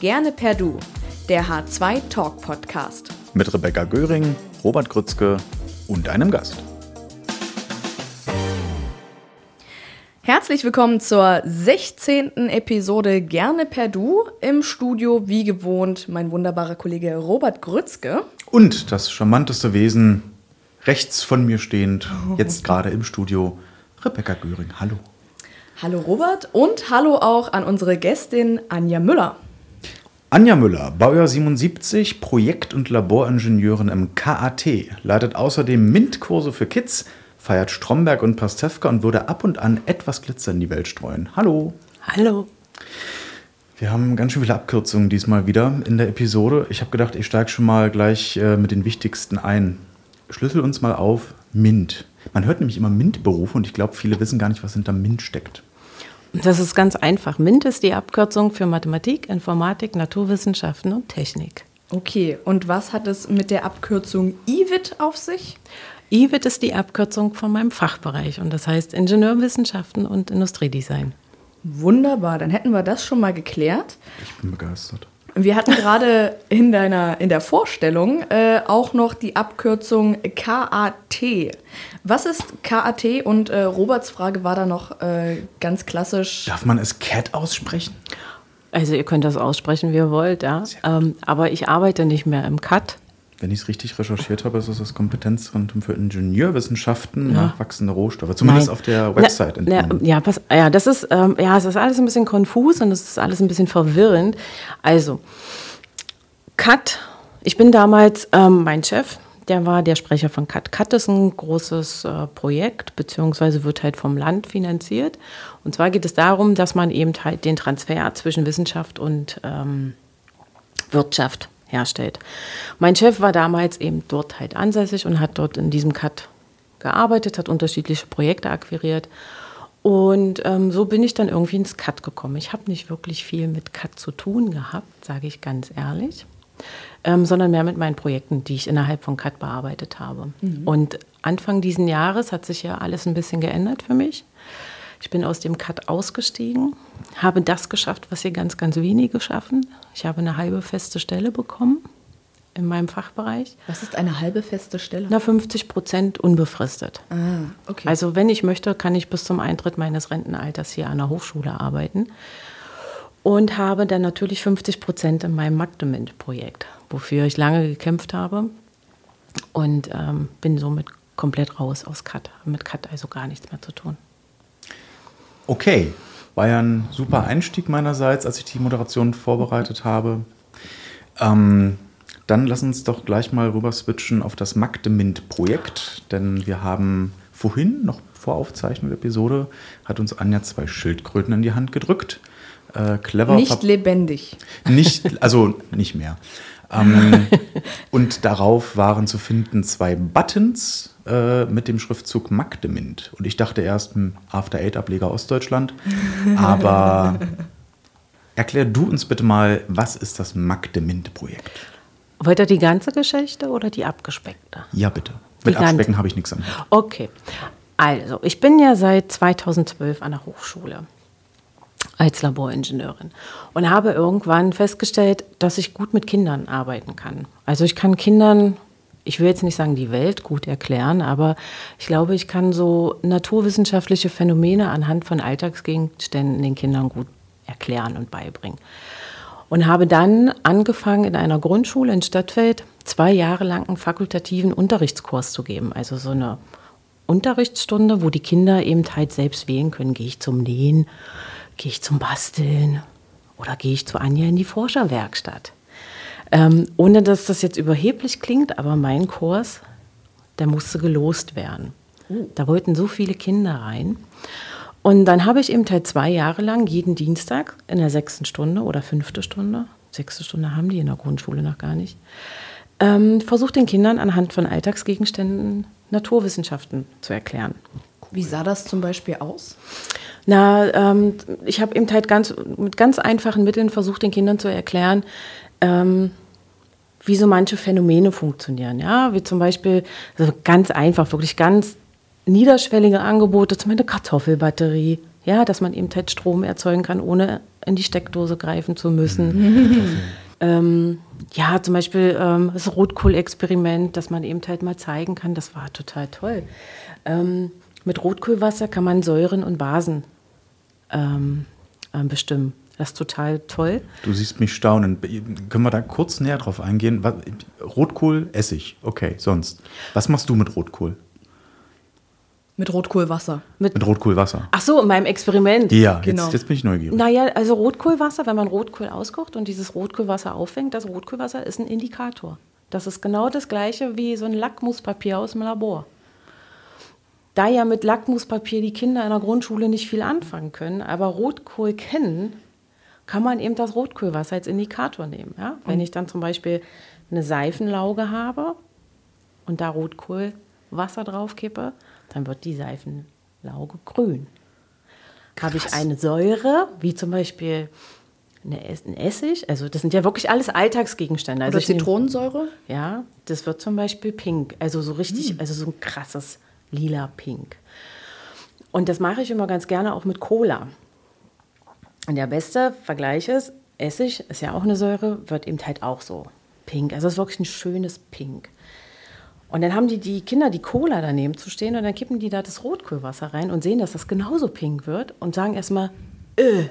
Gerne per Du, der H2 Talk Podcast. Mit Rebecca Göring, Robert Grützke und einem Gast. Herzlich willkommen zur 16. Episode Gerne per Du. Im Studio, wie gewohnt, mein wunderbarer Kollege Robert Grützke. Und das charmanteste Wesen, rechts von mir stehend, jetzt gerade im Studio, Rebecca Göring. Hallo. Hallo Robert und hallo auch an unsere Gästin Anja Müller. Anja Müller, Baujahr 77, Projekt- und Laboringenieurin im KAT, leitet außerdem MINT-Kurse für Kids, feiert Stromberg und Pastewka und würde ab und an etwas Glitzer in die Welt streuen. Hallo. Hallo. Wir haben ganz schön viele Abkürzungen diesmal wieder in der Episode. Ich habe gedacht, ich steige schon mal gleich äh, mit den wichtigsten ein. Schlüssel uns mal auf MINT. Man hört nämlich immer MINT-Berufe und ich glaube, viele wissen gar nicht, was hinter MINT steckt. Das ist ganz einfach. MINT ist die Abkürzung für Mathematik, Informatik, Naturwissenschaften und Technik. Okay, und was hat es mit der Abkürzung IWIT auf sich? IWIT ist die Abkürzung von meinem Fachbereich und das heißt Ingenieurwissenschaften und Industriedesign. Wunderbar, dann hätten wir das schon mal geklärt. Ich bin begeistert. Wir hatten gerade in deiner in der Vorstellung äh, auch noch die Abkürzung KAT. Was ist KAT? Und äh, Roberts Frage war da noch äh, ganz klassisch. Darf man es CAT aussprechen? Also ihr könnt das aussprechen, wie ihr wollt, ja. Ähm, aber ich arbeite nicht mehr im CAT. Wenn ich es richtig recherchiert habe, ist es das Kompetenzzentrum für Ingenieurwissenschaften, Ja. nachwachsende Rohstoffe. Zumindest Nein. auf der Website. Na, na, ja, pass, ja, das ist, ähm, ja, es ist alles ein bisschen konfus und es ist alles ein bisschen verwirrend. Also, CAT, ich bin damals, ähm, mein Chef, der war der Sprecher von CAT. CAT ist ein großes äh, Projekt, beziehungsweise wird halt vom Land finanziert. Und zwar geht es darum, dass man eben halt den Transfer zwischen Wissenschaft und ähm, Wirtschaft herstellt. Mein Chef war damals eben dort halt ansässig und hat dort in diesem CAT gearbeitet, hat unterschiedliche Projekte akquiriert. Und ähm, so bin ich dann irgendwie ins CAT gekommen. Ich habe nicht wirklich viel mit CAT zu tun gehabt, sage ich ganz ehrlich, ähm, sondern mehr mit meinen Projekten, die ich innerhalb von CAT bearbeitet habe. Und Anfang diesen Jahres hat sich ja alles ein bisschen geändert für mich. Ich bin aus dem CAT ausgestiegen, habe das geschafft, was hier ganz, ganz wenige schaffen. Ich habe eine halbe feste Stelle bekommen in meinem Fachbereich. Was ist eine halbe feste Stelle? Na, 50 Prozent unbefristet. ah, okay. Also wenn ich möchte, kann ich bis zum Eintritt meines Rentenalters hier an der Hochschule arbeiten. Und habe dann natürlich 50 Prozent in meinem Magdement-Projekt, wofür ich lange gekämpft habe. Und ähm, bin somit komplett raus aus CAT. Mit CAT also gar nichts mehr zu tun. Okay, war ja ein super Einstieg meinerseits, als ich die Moderation vorbereitet habe. Ähm, dann lass uns doch gleich mal rüber switchen auf das Magdemint-Projekt, denn wir haben vorhin, noch vor Aufzeichnung der Episode, hat uns Anja zwei Schildkröten in die Hand gedrückt. Äh, clever Nicht lebendig. nicht, also nicht mehr. Ähm, und darauf waren zu finden zwei Buttons äh, mit dem Schriftzug Magdemint. Und ich dachte erst, hm, After Eight Ableger Ostdeutschland. Aber erklär du uns bitte mal, was ist das Magdemint-Projekt? Wollt ihr die ganze Geschichte oder die abgespeckte? Ja, bitte. Mit Die. Abspecken habe ich nichts am Hut. Okay, also ich bin ja seit 2012 an der Hochschule als Laboringenieurin und habe irgendwann festgestellt, dass ich gut mit Kindern arbeiten kann. Also ich kann Kindern, ich will jetzt nicht sagen die Welt gut erklären, aber ich glaube, ich kann so naturwissenschaftliche Phänomene anhand von Alltagsgegenständen den Kindern gut erklären und beibringen. Und habe dann angefangen, in einer Grundschule in Stadtfeld zwei Jahre lang einen fakultativen Unterrichtskurs zu geben. Also so eine Unterrichtsstunde, wo die Kinder eben halt selbst wählen können, gehe ich zum Nähen, gehe ich zum Basteln oder gehe ich zu Anja in die Forscherwerkstatt. Ähm, ohne dass das jetzt überheblich klingt, aber mein Kurs, der musste gelost werden. Da wollten so viele Kinder rein. Und dann habe ich eben halt zwei Jahre lang jeden Dienstag in der sechsten Stunde oder fünfte Stunde, sechste Stunde haben die in der Grundschule noch gar nicht, ähm, versucht den Kindern anhand von Alltagsgegenständen Naturwissenschaften zu erklären. Wie sah das zum Beispiel aus? Na, ähm, ich habe eben halt ganz, mit ganz einfachen Mitteln versucht, den Kindern zu erklären, ähm, wie so manche Phänomene funktionieren. Ja, wie zum Beispiel, also ganz einfach, wirklich ganz niederschwellige Angebote, zum Beispiel eine Kartoffelbatterie. Ja, dass man eben halt Strom erzeugen kann, ohne in die Steckdose greifen zu müssen. ähm, ja, zum Beispiel ähm, das Rotkohl-Experiment, dass man eben halt mal zeigen kann, das war total toll. Ähm, mit Rotkohlwasser kann man Säuren und Basen ähm, äh, bestimmen. Das ist total toll. Du siehst mich staunen. Können wir da kurz näher drauf eingehen? Rotkohl, Essig. Okay, sonst. Was machst du mit Rotkohl? Mit Rotkohlwasser. Mit, Mit Rotkohlwasser. ach so, in meinem Experiment. Ja, Genau. jetzt, jetzt bin ich neugierig. Naja, also Rotkohlwasser, wenn man Rotkohl auskocht und dieses Rotkohlwasser auffängt, das Rotkohlwasser ist ein Indikator. Das ist genau das gleiche wie so ein Lackmuspapier aus dem Labor. Da ja mit Lackmuspapier die Kinder in der Grundschule nicht viel anfangen können, aber Rotkohl kennen, kann man eben das Rotkohlwasser als Indikator nehmen. Ja? Wenn ich dann zum Beispiel eine Seifenlauge habe und da Rotkohlwasser drauf kippe, dann wird die Seifenlauge grün. Habe ich eine Säure, wie zum Beispiel ein Essig, also das sind ja wirklich alles Alltagsgegenstände. Also Oder ich nehm- Zitronensäure? ja, das wird zum Beispiel pink, also so richtig, Hm. also so ein krasses lila Pink. Und das mache ich immer ganz gerne auch mit Cola. Und der beste Vergleich ist, Essig ist ja auch eine Säure, wird eben halt auch so pink. Also es ist wirklich ein schönes Pink. Und dann haben die, die Kinder die Cola daneben zu stehen und dann kippen die da das Rotkohlwasser rein und sehen, dass das genauso pink wird und sagen erstmal, äh,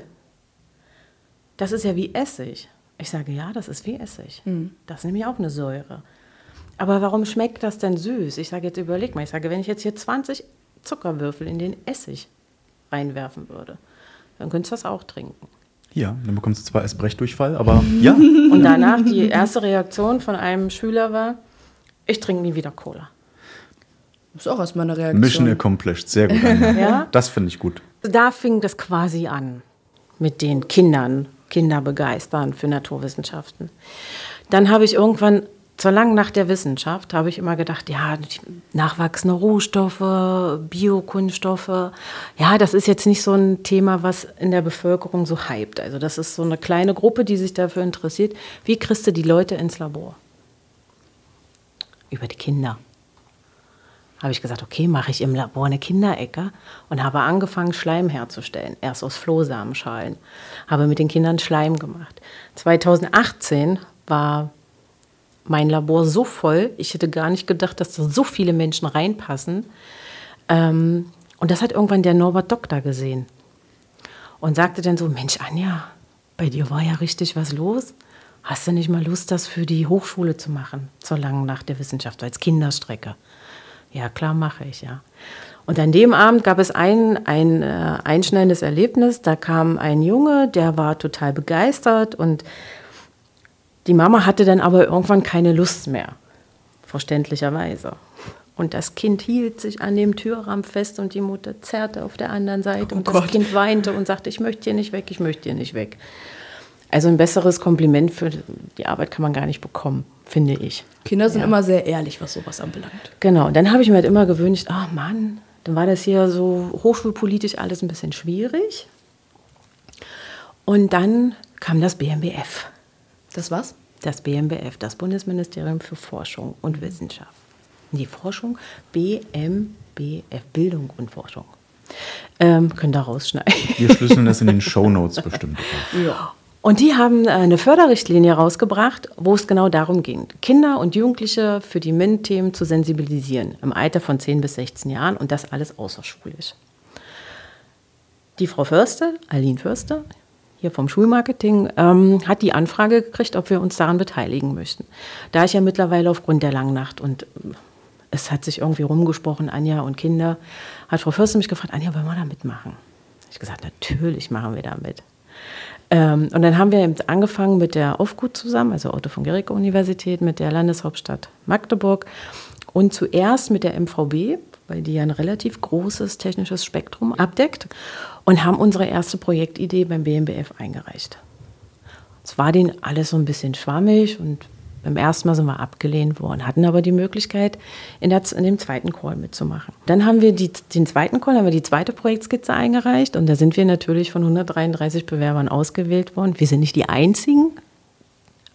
das ist ja wie Essig. Ich sage, ja, das ist wie Essig. Das ist nämlich auch eine Säure. Aber warum schmeckt das denn süß? Ich sage, jetzt überleg mal. Ich sage, wenn ich jetzt hier 20 Zuckerwürfel in den Essig reinwerfen würde, dann könntest du das auch trinken. Ja, dann bekommst du zwar erst Brechdurchfall, aber ja. Und danach die erste Reaktion von einem Schüler war, ich trinke nie wieder Cola. Das ist auch erstmal eine Reaktion. Mission accomplished. Sehr gut. Ja? Das finde ich gut. Da fing das quasi an mit den Kindern, Kinder begeistern für Naturwissenschaften. Dann habe ich irgendwann zur langen Nacht der Wissenschaft habe ich immer gedacht, ja, nachwachsende Rohstoffe, Biokunststoffe, ja, das ist jetzt nicht so ein Thema, was in der Bevölkerung so hypt. Also das ist so eine kleine Gruppe, die sich dafür interessiert. Wie kriegst du die Leute ins Labor? Über die Kinder habe ich gesagt, okay, mache ich im Labor eine Kinderecke und habe angefangen, Schleim herzustellen. Erst aus Flohsamenschalen. Habe mit den Kindern Schleim gemacht. 2018 war mein Labor so voll, ich hätte gar nicht gedacht, dass da so viele Menschen reinpassen. Ähm, und das hat irgendwann der Norbert Doktor gesehen und sagte dann so, Mensch, Anja, bei dir war ja richtig was los. Hast du nicht mal Lust, das für die Hochschule zu machen, zur langen Nacht der Wissenschaft, als Kinderstrecke? Ja, klar, mache ich, ja. Und an dem Abend gab es ein, ein äh, einschneidendes Erlebnis. Da kam ein Junge, der war total begeistert und die Mama hatte dann aber irgendwann keine Lust mehr, verständlicherweise. Und das Kind hielt sich an dem Türrahmen fest und die Mutter zerrte auf der anderen Seite und das Gott. Kind weinte und sagte, ich möchte hier nicht weg, ich möchte hier nicht weg. Also ein besseres Kompliment für die Arbeit kann man gar nicht bekommen, finde ich. Kinder sind Ja. immer sehr ehrlich, was sowas anbelangt. Genau, und dann habe ich mir halt immer gewünscht, ach Mann, dann war das hier so hochschulpolitisch alles ein bisschen schwierig. Und dann kam das BMBF. Das was? Das BMBF, das Bundesministerium für Forschung und Wissenschaft. Die Forschung BMBF, Bildung und Forschung. Ähm, könnt ihr rausschneiden. Wir schlüsseln das in den Shownotes bestimmt. Ja. Und die haben äh, eine Förderrichtlinie rausgebracht, wo es genau darum ging, Kinder und Jugendliche für die MINT-Themen zu sensibilisieren, im Alter von 10 bis 16 Jahren und das alles außerschulisch. Die Frau Förster, Aline Förster, hier vom Schulmarketing, ähm, hat die Anfrage gekriegt, ob wir uns daran beteiligen möchten. Da ich ja mittlerweile aufgrund der langen Nacht und ähm, es hat sich irgendwie rumgesprochen, Anja und Kinder, hat Frau Förster mich gefragt, Anja, wollen wir da mitmachen? Ich gesagt, natürlich machen wir da mit. Ähm, und dann haben wir eben angefangen mit der Aufgut zusammen, also Otto von Guericke Universität, mit der Landeshauptstadt Magdeburg und zuerst mit der MVB, weil die ja ein relativ großes technisches Spektrum abdeckt und haben unsere erste Projektidee beim BMBF eingereicht. Es war denen alles so ein bisschen schwammig und beim ersten Mal sind wir abgelehnt worden, hatten aber die Möglichkeit, in, der, in dem zweiten Call mitzumachen. Dann haben wir die, den zweiten Call, haben wir die zweite Projektskizze eingereicht und da sind wir natürlich von 133 Bewerbern ausgewählt worden. Wir sind nicht die einzigen,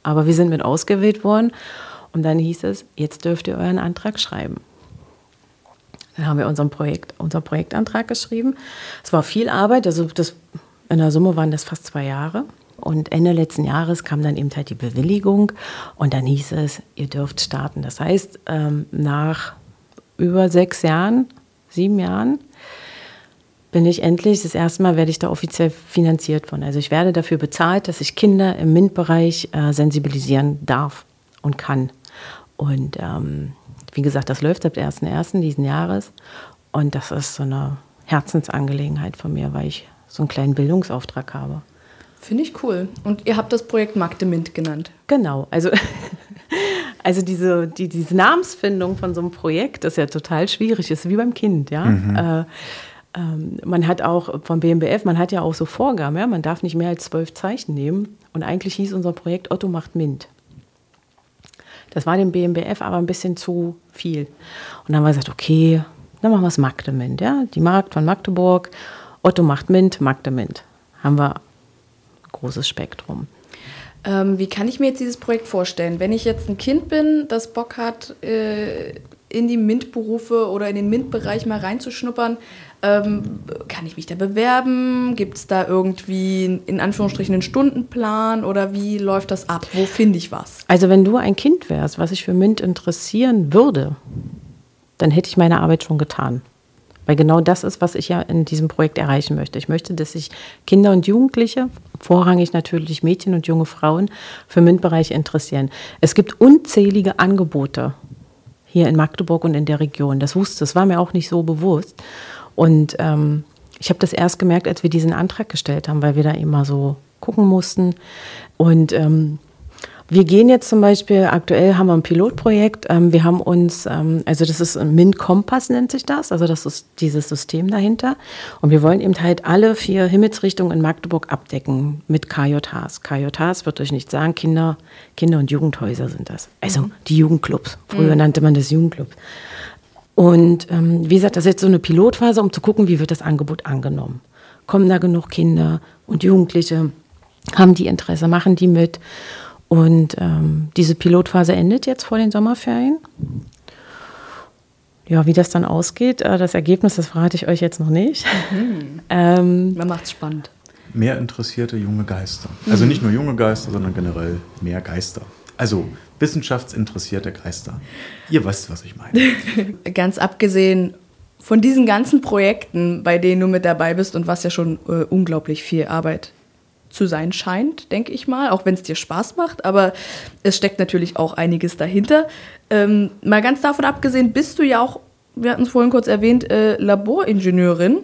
aber wir sind mit ausgewählt worden. Und dann hieß es, jetzt dürft ihr euren Antrag schreiben. Dann haben wir unseren, Projekt, unseren Projektantrag geschrieben. Es war viel Arbeit, also das In der Summe waren das fast zwei Jahre. Und Ende letzten Jahres kam dann eben halt die Bewilligung und dann hieß es, ihr dürft starten. Das heißt, ähm, nach über sechs Jahren, sieben Jahren, bin ich endlich, das erste Mal werde ich da offiziell finanziert von. Also ich werde dafür bezahlt, dass ich Kinder im MINT-Bereich äh, sensibilisieren darf und kann. Und ähm, wie gesagt, das läuft ab 1.1. diesen Jahres. Und das ist so eine Herzensangelegenheit von mir, weil ich so einen kleinen Bildungsauftrag habe. Finde ich cool. Und ihr habt das Projekt Magde Mint genannt. Genau, also, also diese, die, diese Namensfindung von so einem Projekt ist ja total schwierig, ist wie beim Kind, ja. Mhm. Äh, ähm, man hat auch vom BMBF, man hat ja auch so Vorgaben, ja, man darf nicht mehr als zwölf Zeichen nehmen. Und eigentlich hieß unser Projekt Otto macht Mint. Das war dem BMBF aber ein bisschen zu viel. Und dann haben wir gesagt, okay, dann machen wir es Magde Mint, ja. Die Markt von Magdeburg, Otto macht Mint, Magde Mint. Haben wir großes Spektrum. Ähm, wie kann ich mir jetzt dieses Projekt vorstellen? Wenn ich jetzt ein Kind bin, das Bock hat, äh, in die MINT-Berufe oder in den MINT-Bereich mal reinzuschnuppern, ähm, kann ich mich da bewerben? Gibt es da irgendwie in Anführungsstrichen einen Stundenplan oder wie läuft das ab? Wo finde ich was? Also wenn du ein Kind wärst, was sich für MINT interessieren würde, dann hätte ich meine Arbeit schon getan. Weil genau das ist, was ich ja in diesem Projekt erreichen möchte. Ich möchte, dass sich Kinder und Jugendliche, vorrangig natürlich Mädchen und junge Frauen, für MINT-Bereich interessieren. Es gibt unzählige Angebote hier in Magdeburg und in der Region. Das wusste, das war mir auch nicht so bewusst. Und ähm, ich habe das erst gemerkt, als wir diesen Antrag gestellt haben, weil wir da immer so gucken mussten. Und ähm, wir gehen jetzt zum Beispiel, aktuell haben wir ein Pilotprojekt. Ähm, wir haben uns, ähm, also das ist ein MINT-Kompass nennt sich das, also das ist dieses System dahinter. Und wir wollen eben halt alle vier Himmelsrichtungen in Magdeburg abdecken mit KJHs. KJHs wird euch nicht sagen, Kinder, Kinder- und Jugendhäuser sind das. Also mhm. die Jugendclubs. Früher mhm. nannte man das Jugendclub. Und ähm, wie gesagt, das ist jetzt so eine Pilotphase, um zu gucken, wie wird das Angebot angenommen. Kommen da genug Kinder und Jugendliche? Haben die Interesse? Machen die mit? Und ähm, diese Pilotphase endet jetzt vor den Sommerferien. Ja, wie das dann ausgeht, äh, das Ergebnis, das verrate ich euch jetzt noch nicht. Mhm. ähm, Man macht es spannend. Mehr interessierte junge Geister. Also nicht nur junge Geister, sondern generell mehr Geister. Also wissenschaftsinteressierte Geister. Ihr wisst, was ich meine. Ganz abgesehen von diesen ganzen Projekten, bei denen du mit dabei bist und was ja schon äh, unglaublich viel Arbeit zu sein scheint, denke ich mal, auch wenn es dir Spaß macht, aber es steckt natürlich auch einiges dahinter. Ähm, mal ganz davon abgesehen, bist du ja auch, wir hatten es vorhin kurz erwähnt, äh, Laboringenieurin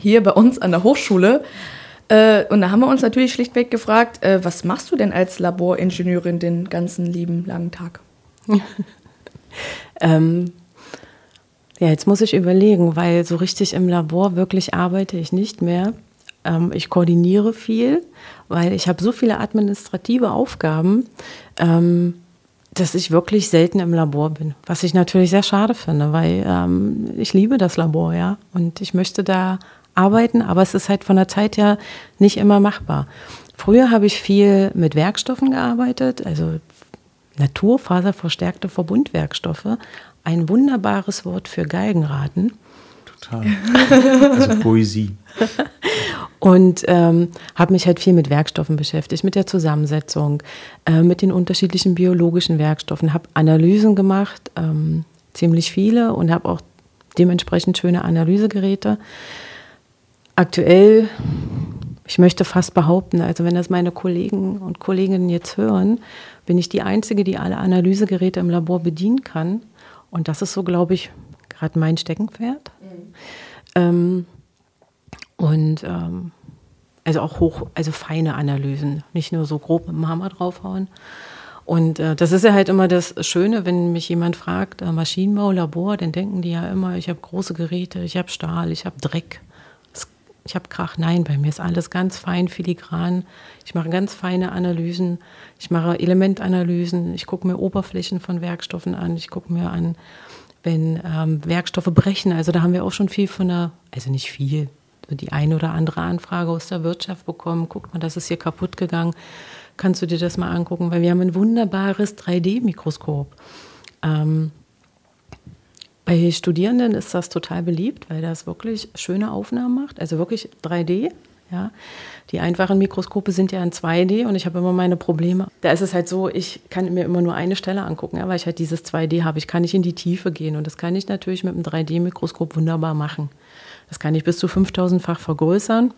hier bei uns an der Hochschule. Äh, und da haben wir uns natürlich schlichtweg gefragt, äh, was machst du denn als Laboringenieurin den ganzen lieben langen Tag? ähm, ja, jetzt muss ich überlegen, weil so richtig im Labor wirklich arbeite ich nicht mehr. Ähm, ich koordiniere viel, weil ich habe so viele administrative Aufgaben, ähm, dass ich wirklich selten im Labor bin. Was ich natürlich sehr schade finde, weil ähm, ich liebe das Labor, ja. Und ich möchte da arbeiten, aber es ist halt von der Zeit her nicht immer machbar. Früher habe ich viel mit Werkstoffen gearbeitet, also naturfaserverstärkte Verbundwerkstoffe. Ein wunderbares Wort für Geigenraten. Total. Also Poesie. Und ähm, habe mich halt viel mit Werkstoffen beschäftigt, mit der Zusammensetzung, äh, mit den unterschiedlichen biologischen Werkstoffen, habe Analysen gemacht, ähm, ziemlich viele und habe auch dementsprechend schöne Analysegeräte. Aktuell, ich möchte fast behaupten, also wenn das meine Kollegen und Kolleginnen jetzt hören, bin ich die Einzige, die alle Analysegeräte im Labor bedienen kann. Und das ist so, glaube ich, gerade mein Steckenpferd. Mhm. Ähm, und ähm, also auch hoch, also feine Analysen, nicht nur so grob mit dem Hammer draufhauen. Und äh, das ist ja halt immer das Schöne, wenn mich jemand fragt, äh, Maschinenbau, Labor, dann denken die ja immer, ich habe große Geräte, ich habe Stahl, ich habe Dreck, ich habe Krach. Nein, bei mir ist alles ganz fein, filigran. Ich mache ganz feine Analysen, ich mache Elementanalysen, ich gucke mir Oberflächen von Werkstoffen an, ich gucke mir an, wenn ähm, Werkstoffe brechen. Also da haben wir auch schon viel von der, also nicht viel, die eine oder andere Anfrage aus der Wirtschaft bekommen. Guck mal, das ist hier kaputt gegangen. Kannst du dir das mal angucken? Weil wir haben ein wunderbares 3D-Mikroskop. Ähm, bei Studierenden ist das total beliebt, weil das wirklich schöne Aufnahmen macht, also wirklich 3D. Ja. Die einfachen Mikroskope sind ja in 2D und ich habe immer meine Probleme. Da ist es halt so, ich kann mir immer nur eine Stelle angucken, ja, weil ich halt dieses 2D habe. Ich kann nicht in die Tiefe gehen und das kann ich natürlich mit einem 3D-Mikroskop wunderbar machen. Das kann ich bis zu 5000-fach vergrößern.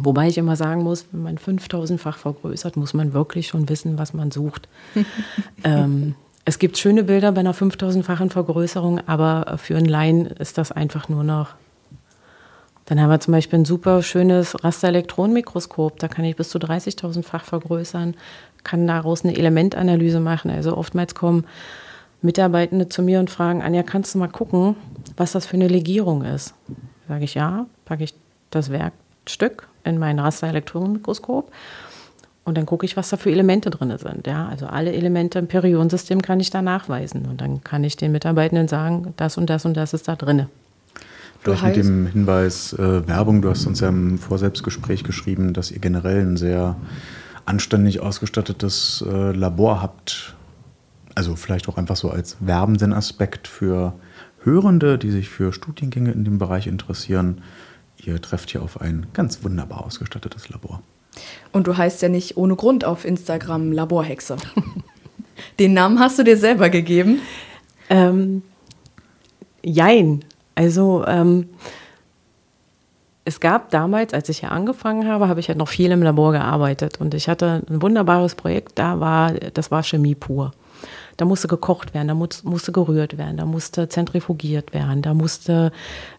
Wobei ich immer sagen muss, wenn man 5000-fach vergrößert, muss man wirklich schon wissen, was man sucht. ähm, es gibt schöne Bilder bei einer 5000-fachen Vergrößerung, aber für einen Laien ist das einfach nur noch. Dann haben wir zum Beispiel ein super schönes Rasterelektronenmikroskop. Da kann ich bis zu 30.000-fach vergrößern, kann daraus eine Elementanalyse machen. Also oftmals kommen Mitarbeitende zu mir und fragen, Anja, kannst du mal gucken, was das für eine Legierung ist? Sage ich ja, packe ich das Werkstück in mein Rasterelektronenmikroskop und dann gucke ich, was da für Elemente drin sind. Ja? Also alle Elemente im Periodensystem kann ich da nachweisen. Und dann kann ich den Mitarbeitenden sagen, das und das und das ist da drin. Vielleicht mit dem Hinweis äh, Werbung, du hast uns ja im Vorselbstgespräch geschrieben, dass ihr generell ein sehr anständig ausgestattetes äh, Labor habt. Also vielleicht auch einfach so als werbenden Aspekt für Hörende, die sich für Studiengänge in dem Bereich interessieren. Ihr trefft hier auf ein ganz wunderbar ausgestattetes Labor. Und du heißt ja nicht ohne Grund auf Instagram Laborhexe. Den Namen hast du dir selber gegeben? Ähm, jein. Also ähm, es gab damals, als ich hier angefangen habe, habe ich halt noch viel im Labor gearbeitet und ich hatte ein wunderbares Projekt. Da war das war Chemie pur. Da musste gekocht werden, da muss, musste gerührt werden, da musste zentrifugiert werden, da musste,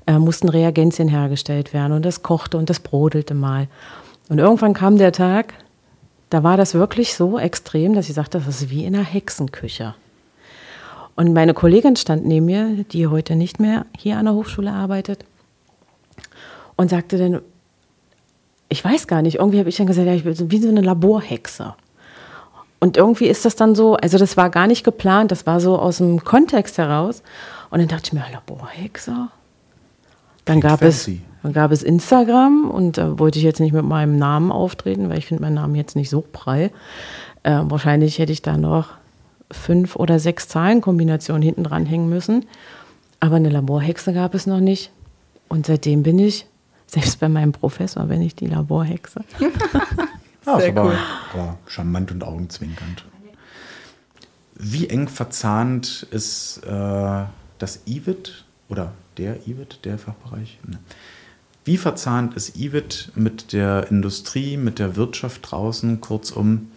äh, mussten Reagenzien hergestellt werden und das kochte und das brodelte mal. Und irgendwann kam der Tag, da war das wirklich so extrem, dass ich sagte, das ist wie in einer Hexenküche. Und meine Kollegin stand neben mir, die heute nicht mehr hier an der Hochschule arbeitet, und sagte dann, ich weiß gar nicht, irgendwie habe ich dann gesagt, ja, ich bin wie so eine Laborhexe. Und irgendwie ist das dann so, also das war gar nicht geplant, das war so aus dem Kontext heraus. Und dann dachte ich mir, Laborhexe? Dann gab es dann gab es Instagram und da wollte ich jetzt nicht mit meinem Namen auftreten, weil ich finde meinen Namen jetzt nicht so prall. Äh, wahrscheinlich hätte ich da noch fünf oder sechs Zahlenkombinationen hinten dran hängen müssen. Aber eine Laborhexe gab es noch nicht. Und seitdem bin ich, selbst bei meinem Professor, bin ich die Laborhexe. ja, ist aber, aber charmant und augenzwinkernd. Wie eng verzahnt ist äh, das IWIT oder der IWIT, der Fachbereich? Ne wie verzahnt ist IWIT mit der Industrie, mit der Wirtschaft draußen? Kurzum,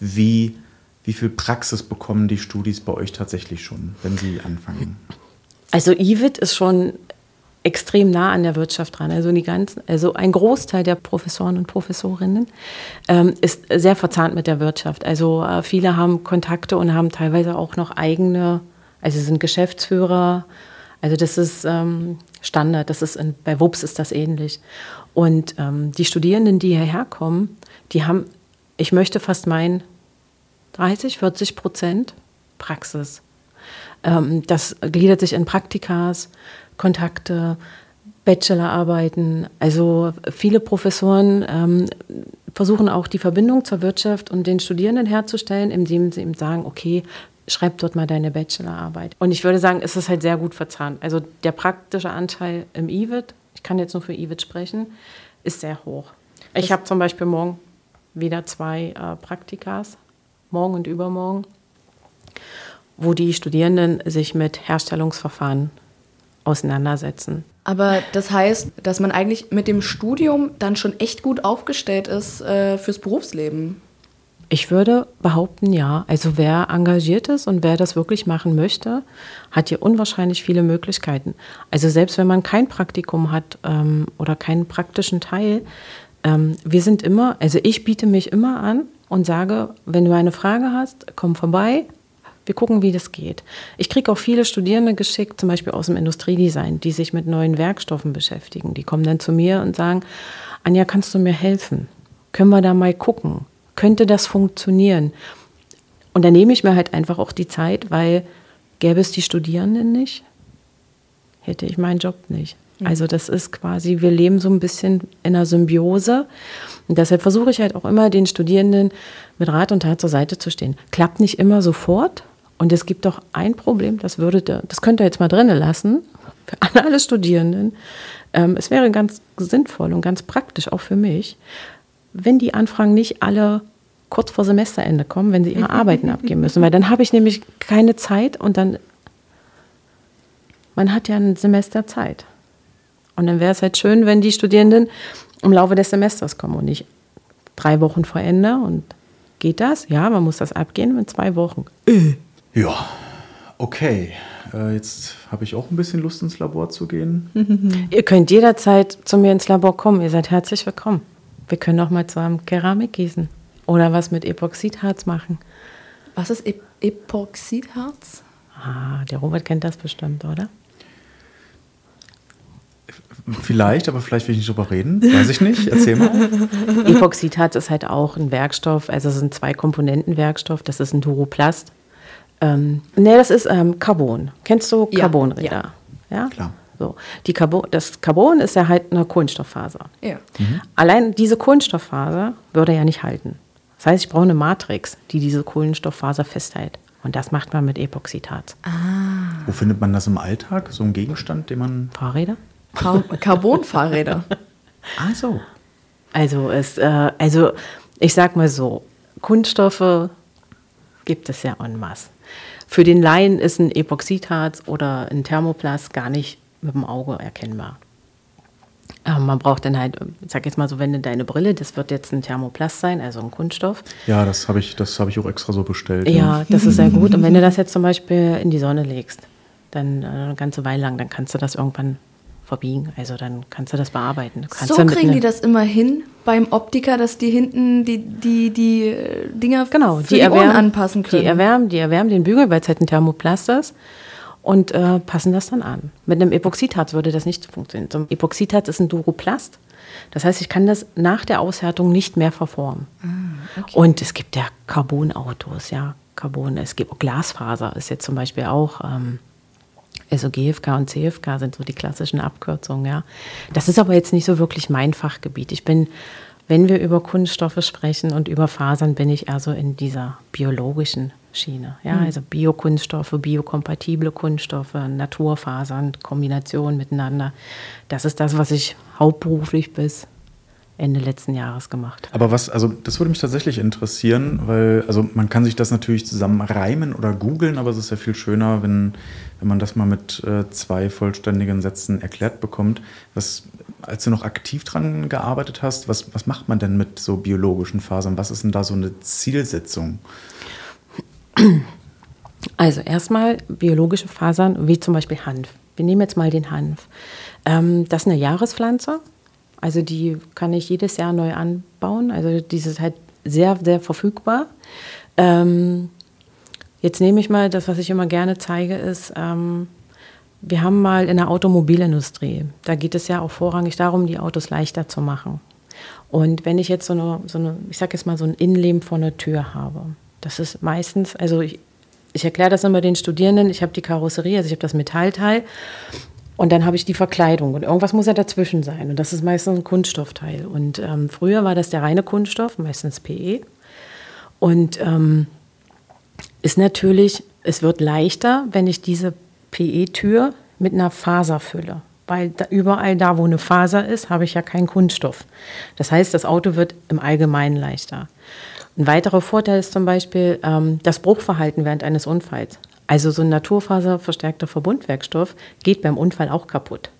wie, wie viel Praxis bekommen die Studis bei euch tatsächlich schon, wenn sie anfangen? Also IWIT ist schon extrem nah an der Wirtschaft dran. Also, die ganzen, also ein Großteil der Professoren und Professorinnen ähm, ist sehr verzahnt mit der Wirtschaft. Also äh, viele haben Kontakte und haben teilweise auch noch eigene, also sind Geschäftsführer. Also das ist ähm, Standard. Das ist in, bei WUPS ist das ähnlich. Und ähm, die Studierenden, die hierher kommen, die haben, ich möchte fast meinen, 30, 40 Prozent Praxis. Ähm, das gliedert sich in Praktikas, Kontakte, Bachelorarbeiten. Also viele Professoren ähm, versuchen auch die Verbindung zur Wirtschaft und den Studierenden herzustellen, indem sie eben sagen, okay, schreib dort mal deine Bachelorarbeit. Und ich würde sagen, es ist halt sehr gut verzahnt. Also der praktische Anteil im IWIT, ich kann jetzt nur für IWIT sprechen, ist sehr hoch. Ich habe zum Beispiel morgen wieder zwei äh, Praktikas, morgen und übermorgen, wo die Studierenden sich mit Herstellungsverfahren auseinandersetzen. Aber das heißt, dass man eigentlich mit dem Studium dann schon echt gut aufgestellt ist äh, fürs Berufsleben. Ich würde behaupten, ja. Also wer engagiert ist und wer das wirklich machen möchte, hat hier unwahrscheinlich viele Möglichkeiten. Also selbst wenn man kein Praktikum hat ähm, oder keinen praktischen Teil, ähm, wir sind immer, also ich biete mich immer an und sage, wenn du eine Frage hast, komm vorbei. Wir gucken, wie das geht. Ich kriege auch viele Studierende geschickt, zum Beispiel aus dem Industriedesign, die sich mit neuen Werkstoffen beschäftigen. Die kommen dann zu mir und sagen, Anja, kannst du mir helfen? Können wir da mal gucken? Könnte das funktionieren? Und dann nehme ich mir halt einfach auch die Zeit, weil gäbe es die Studierenden nicht, hätte ich meinen Job nicht. Also das ist quasi, wir leben so ein bisschen in einer Symbiose. Und deshalb versuche ich halt auch immer den Studierenden mit Rat und Tat zur Seite zu stehen. Klappt nicht immer sofort. Und es gibt doch ein Problem, das, würde, das könnt ihr jetzt mal drinnen lassen. für alle, alle Studierenden, ähm, es wäre ganz sinnvoll und ganz praktisch auch für mich, wenn die Anfragen nicht alle kurz vor Semesterende kommen, wenn sie ihre Arbeiten abgeben müssen, weil dann habe ich nämlich keine Zeit und dann, man hat ja ein Semester Zeit. Und dann wäre es halt schön, wenn die Studierenden im Laufe des Semesters kommen und nicht drei Wochen vor Ende. Und geht das? Ja, man muss das abgehen in zwei Wochen. Ja, okay. Äh, jetzt habe ich auch ein bisschen Lust ins Labor zu gehen. Ihr könnt jederzeit zu mir ins Labor kommen. Ihr seid herzlich willkommen. Wir können auch mal zu einem Keramik gießen oder was mit Epoxidharz machen. Was ist e Epoxidharz? Ah, der Robert kennt das bestimmt, oder? Vielleicht, aber vielleicht will ich nicht drüber reden. Weiß ich nicht. Erzähl mal. Epoxidharz ist halt auch ein Werkstoff, also es sind zwei Komponenten Werkstoff. Das ist ein Duroplast. Ähm, nee, das ist ähm, Carbon. Kennst du Ja, Carbonräder? Ja. Klar. So. Die Carbon, das Carbon ist ja halt eine Kohlenstofffaser. Ja. Allein diese Kohlenstofffaser würde ja nicht halten. Das heißt, ich brauche eine Matrix, die diese Kohlenstofffaser festhält. Und das macht man mit Epoxidharz. Wo findet man das im Alltag? So ein Gegenstand, den man. Fahrräder? Car Carbonfahrräder. Ah, so. Also, es, äh, also ich sag mal so, Kunststoffe gibt es ja en masse. Für den Laien ist ein Epoxidharz oder ein Thermoplast gar nicht mit dem Auge erkennbar. Ähm, man braucht dann halt, ich sag jetzt mal so, wenn du deine Brille, das wird jetzt ein Thermoplast sein, also ein Kunststoff. Ja, das habe ich, das hab ich auch extra so bestellt. Ja, das ist sehr gut. Und wenn du das jetzt zum Beispiel in die Sonne legst, dann äh, eine ganze Weile lang, dann kannst du das irgendwann verbiegen. Also dann kannst du das bearbeiten. Du kannst So ja kriegen die das immer hin beim Optiker, dass die hinten die, die, die äh, Dinger Genau, für die, Ohren anpassen können. Die erwärmen, die erwärmen den Bügel, weil es halt ein Thermoplast ist und äh, passen das dann an. Mit einem Epoxidharz würde das nicht funktionieren. So ein Epoxidharz ist ein Duroplast. Das heißt, ich kann das nach der Aushärtung nicht mehr verformen. Ah, Und es gibt ja Carbonautos, ja, Carbon. Es gibt Glasfaser, ist jetzt zum Beispiel auch. Ähm, also GFK und CFK sind so die klassischen Abkürzungen, ja. Das ist aber jetzt nicht so wirklich mein Fachgebiet. Ich bin, wenn wir über Kunststoffe sprechen und über Fasern, bin ich eher so in dieser biologischen Schiene. Ja, also Biokunststoffe, biokompatible Kunststoffe, Naturfasern, Kombination miteinander. Das ist das, was ich hauptberuflich bis Ende letzten Jahres gemacht habe. Aber was, also das würde mich tatsächlich interessieren, weil, also man kann sich das natürlich zusammen reimen oder googeln, aber es ist ja viel schöner, wenn, wenn man das mal mit äh, zwei vollständigen Sätzen erklärt bekommt. Was, als du noch aktiv dran gearbeitet hast, was, was macht man denn mit so biologischen Fasern? Was ist denn da so eine Zielsetzung? Also erstmal biologische Fasern, wie zum Beispiel Hanf. Wir nehmen jetzt mal den Hanf. Ähm, das ist eine Jahrespflanze. Also die kann ich jedes Jahr neu anbauen. Also die ist halt sehr, sehr verfügbar. Ähm, jetzt nehme ich mal, das, was ich immer gerne zeige, ist, ähm, wir haben mal in der Automobilindustrie, da geht es ja auch vorrangig darum, die Autos leichter zu machen. Und wenn ich jetzt so eine, so eine ich sage jetzt mal so ein Innenleben vor einer Tür habe, das ist meistens, also ich, ich erkläre das immer den Studierenden, ich habe die Karosserie, also ich habe das Metallteil und dann habe ich die Verkleidung und irgendwas muss ja dazwischen sein und das ist meistens ein Kunststoffteil. Und ähm, früher war das der reine Kunststoff, meistens PE. Und ähm, ist natürlich, es wird leichter, wenn ich diese PE-Tür mit einer Faser fülle. Weil da, überall da, wo eine Faser ist, habe ich ja keinen Kunststoff. Das heißt, das Auto wird im Allgemeinen leichter. Ein weiterer Vorteil ist zum Beispiel ähm, das Bruchverhalten während eines Unfalls. Also so ein naturfaserverstärkter Verbundwerkstoff geht beim Unfall auch kaputt.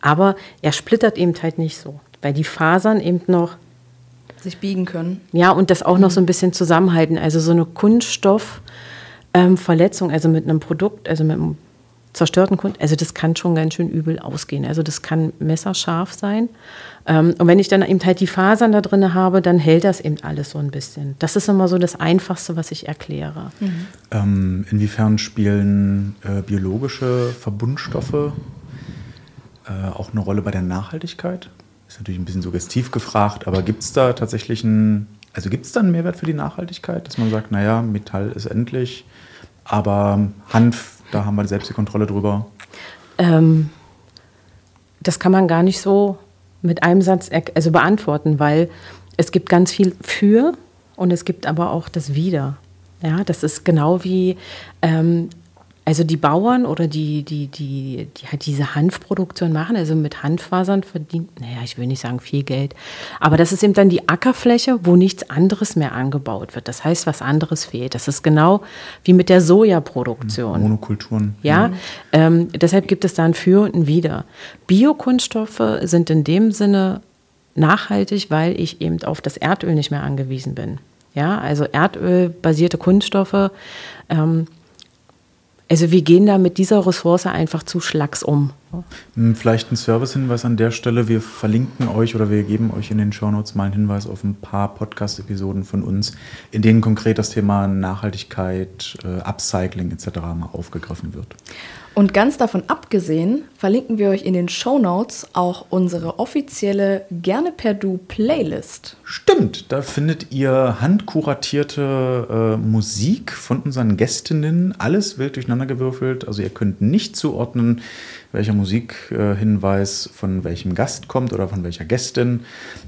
Aber er splittert eben halt nicht so, weil die Fasern eben noch Sich biegen können. ja, und das auch noch so ein bisschen zusammenhalten. Also so eine Kunststoffverletzung, also mit einem Produkt, also mit einem zerstörten Kunst, also das kann schon ganz schön übel ausgehen. Also das kann messerscharf sein. Ähm, und wenn ich dann eben halt die Fasern da drin habe, dann hält das eben alles so ein bisschen. Das ist immer so das Einfachste, was ich erkläre. Ähm, inwiefern spielen äh, biologische Verbundstoffe äh, auch eine Rolle bei der Nachhaltigkeit? Ist natürlich ein bisschen suggestiv gefragt, aber gibt es da tatsächlich einen, also gibt es da einen Mehrwert für die Nachhaltigkeit, dass man sagt, naja, Metall ist endlich, aber Hanf, da haben wir selbst die Kontrolle drüber. Ähm, das kann man gar nicht so mit einem Satz also beantworten, weil es gibt ganz viel für und es gibt aber auch das Wider. Ja, das ist genau wie, ähm, also die Bauern oder die, die, die, die halt diese Hanfproduktion machen, also mit Hanffasern verdient, naja, ich will nicht sagen viel Geld, aber das ist eben dann die Ackerfläche, wo nichts anderes mehr angebaut wird. Das heißt, was anderes fehlt. Das ist genau wie mit der Sojaproduktion. Monokulturen. Ja, ähm, deshalb gibt es da ein Für und ein Wider. Biokunststoffe sind in dem Sinne nachhaltig, weil ich eben auf das Erdöl nicht mehr angewiesen bin. Ja, also erdölbasierte Kunststoffe ähm, also wir gehen da mit dieser Ressource einfach zu Schlacks um. Hm, vielleicht ein Servicehinweis an der Stelle. Wir verlinken euch oder wir geben euch in den Shownotes mal einen Hinweis auf ein paar Podcast-Episoden von uns, in denen konkret das Thema Nachhaltigkeit, äh, Upcycling etc. mal aufgegriffen wird. Und ganz davon abgesehen verlinken wir euch in den Show Notes auch unsere offizielle Gerne per Du Playlist. Stimmt, da findet ihr handkuratierte äh, Musik von unseren Gästinnen, alles wild durcheinandergewürfelt. Also ihr könnt nicht zuordnen, welcher Musikhinweis äh, von welchem Gast kommt oder von welcher Gästin.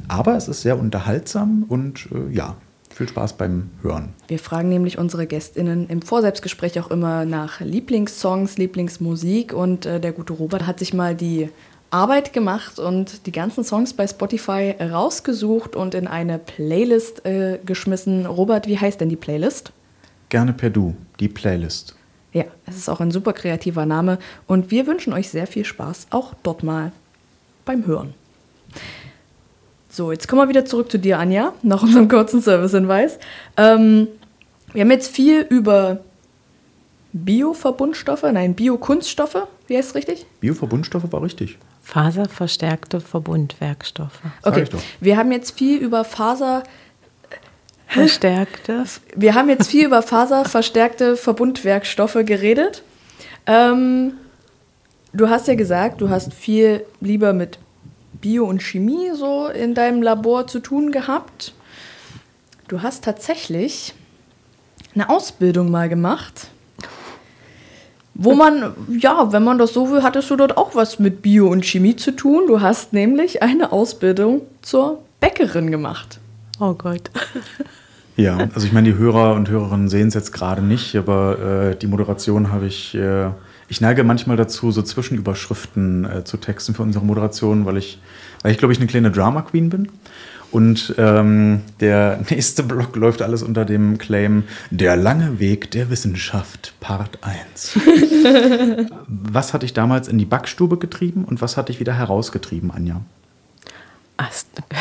Aber es ist sehr unterhaltsam und äh, ja, viel Spaß beim Hören. Wir fragen nämlich unsere GästInnen im Vorselbstgespräch auch immer nach Lieblingssongs, Lieblingsmusik und äh, der gute Robert hat sich mal die Arbeit gemacht und die ganzen Songs bei Spotify rausgesucht und in eine Playlist äh, geschmissen. Robert, wie heißt denn die Playlist? Gerne per Du, die Playlist. Ja, es ist auch ein super kreativer Name und wir wünschen euch sehr viel Spaß auch dort mal beim Hören. So, jetzt kommen wir wieder zurück zu dir, Anja, nach unserem kurzen Servicehinweis. Ähm, wir haben jetzt viel über Bioverbundstoffe, nein, Biokunststoffe, wie heißt es richtig? Bioverbundstoffe war richtig. Faserverstärkte Verbundwerkstoffe. Okay, wir haben jetzt viel über Faser verstärkte. Wir haben jetzt viel über faserverstärkte Verbundwerkstoffe geredet. Ähm, du hast ja gesagt, du hast viel lieber mit Bio und Chemie so in deinem Labor zu tun gehabt. Du hast tatsächlich eine Ausbildung mal gemacht, wo man, ja, wenn man das so will, hattest du dort auch was mit Bio und Chemie zu tun. Du hast nämlich eine Ausbildung zur Bäckerin gemacht. Oh Gott. Ja, also ich meine, die Hörer und Hörerinnen sehen es jetzt gerade nicht, aber äh, die Moderation habe ich. Äh, ich neige manchmal dazu, so Zwischenüberschriften äh, zu texten für unsere Moderation, weil ich, weil ich glaube ich, eine kleine Drama Queen bin. Und ähm, der nächste Blog läuft alles unter dem Claim Der lange Weg der Wissenschaft, Part 1. was hat dich damals in die Backstube getrieben und was hat dich wieder herausgetrieben, Anja? Ach,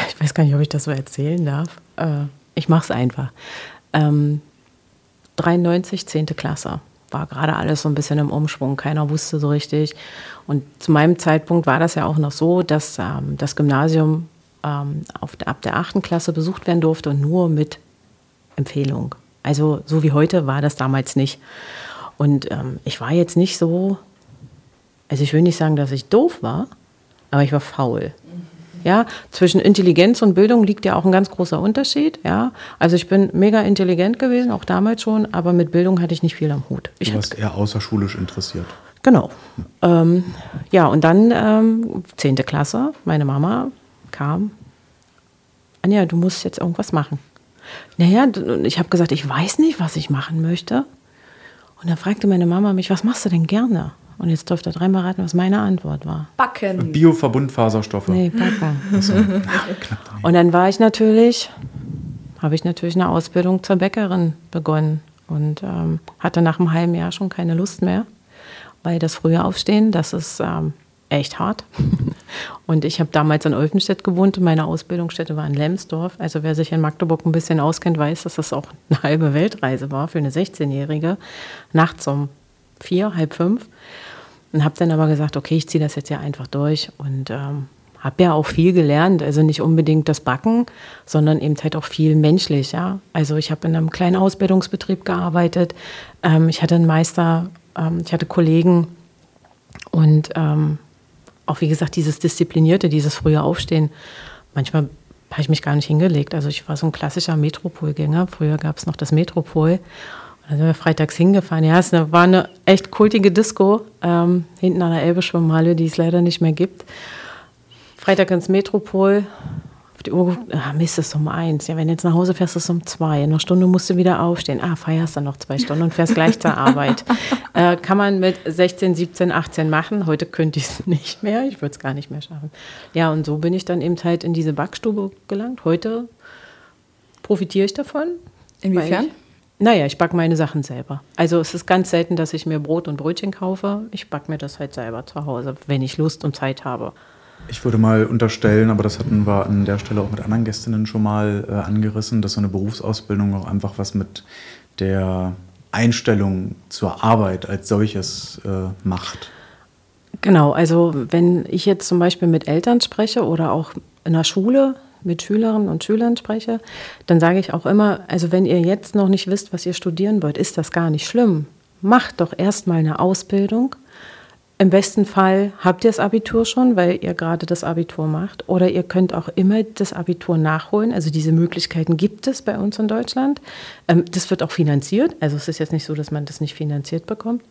ich weiß gar nicht, ob ich das so erzählen darf. Äh, ich mache es einfach. Ähm, 93, 10. Klasse war gerade alles so ein bisschen im Umschwung. Keiner wusste so richtig. Und zu meinem Zeitpunkt war das ja auch noch so, dass ähm, das Gymnasium ähm, auf, ab der achten Klasse besucht werden durfte und nur mit Empfehlung. Also so wie heute war das damals nicht. Und ähm, ich war jetzt nicht so, also ich will nicht sagen, dass ich doof war, aber ich war faul. Ja, zwischen Intelligenz und Bildung liegt ja auch ein ganz großer Unterschied. Ja, also ich bin mega intelligent gewesen, auch damals schon, aber mit Bildung hatte ich nicht viel am Hut. Ich du warst eher außerschulisch interessiert. Genau. Ähm, ja, und dann ähm, 10. Klasse, meine Mama kam. Anja, du musst jetzt irgendwas machen. Naja, ich habe gesagt, ich weiß nicht, was ich machen möchte. Und dann fragte meine Mama mich, was machst du denn gerne? Und jetzt dürft ihr dreimal raten, was meine Antwort war. Backen. Bioverbundfaserstoffe. Nee, backen. So. und dann war ich natürlich, habe ich natürlich eine Ausbildung zur Bäckerin begonnen und ähm, hatte nach einem halben Jahr schon keine Lust mehr, weil das frühe Aufstehen, das ist ähm, echt hart. Und ich habe damals in Olfenstedt gewohnt und meine Ausbildungsstätte war in Lemsdorf. Also wer sich in Magdeburg ein bisschen auskennt, weiß, dass das auch eine halbe Weltreise war für eine 16-Jährige. Nachts um vier, halb fünf. Und habe dann aber gesagt, okay, ich ziehe das jetzt ja einfach durch und ähm, habe ja auch viel gelernt. Also nicht unbedingt das Backen, sondern eben halt auch viel menschlich. Ja? Also ich habe in einem kleinen Ausbildungsbetrieb gearbeitet. Ähm, ich hatte einen Meister, ähm, ich hatte Kollegen und ähm, auch wie gesagt dieses Disziplinierte, dieses frühe Aufstehen. Manchmal habe ich mich gar nicht hingelegt. Also ich war so ein klassischer Metropolgänger. Früher gab es noch das Metropol. Da sind wir freitags hingefahren. Ja, es war eine echt kultige Disco ähm, hinten an der Elbe-Schwimmhalle, die es leider nicht mehr gibt. Freitag ins Metropol, auf die Uhr geguckt, ah, Mist, ist um eins. Ja, wenn du jetzt nach Hause fährst, ist es um zwei. In einer Stunde musst du wieder aufstehen. Ah, feierst dann noch zwei Stunden und fährst gleich zur Arbeit. Äh, kann man mit 16, 17, 18 machen. Heute könnte ich es nicht mehr. Ich würde es gar nicht mehr schaffen. Ja, und so bin ich dann eben halt in diese Backstube gelangt. Heute profitiere ich davon. Inwiefern? Naja, ich backe meine Sachen selber. Also es ist ganz selten, dass ich mir Brot und Brötchen kaufe. Ich backe mir das halt selber zu Hause, wenn ich Lust und Zeit habe. Ich würde mal unterstellen, aber das hatten wir an der Stelle auch mit anderen Gästinnen schon mal äh, angerissen, dass so eine Berufsausbildung auch einfach was mit der Einstellung zur Arbeit als solches äh, macht. Genau, also wenn ich jetzt zum Beispiel mit Eltern spreche oder auch in der Schule mit Schülerinnen und Schülern spreche, dann sage ich auch immer, also wenn ihr jetzt noch nicht wisst, was ihr studieren wollt, ist das gar nicht schlimm. Macht doch erstmal eine Ausbildung im besten Fall habt ihr das Abitur schon, weil ihr gerade das Abitur macht. Oder ihr könnt auch immer das Abitur nachholen. Also diese Möglichkeiten gibt es bei uns in Deutschland. Ähm, das wird auch finanziert. Also es ist jetzt nicht so, dass man das nicht finanziert bekommt.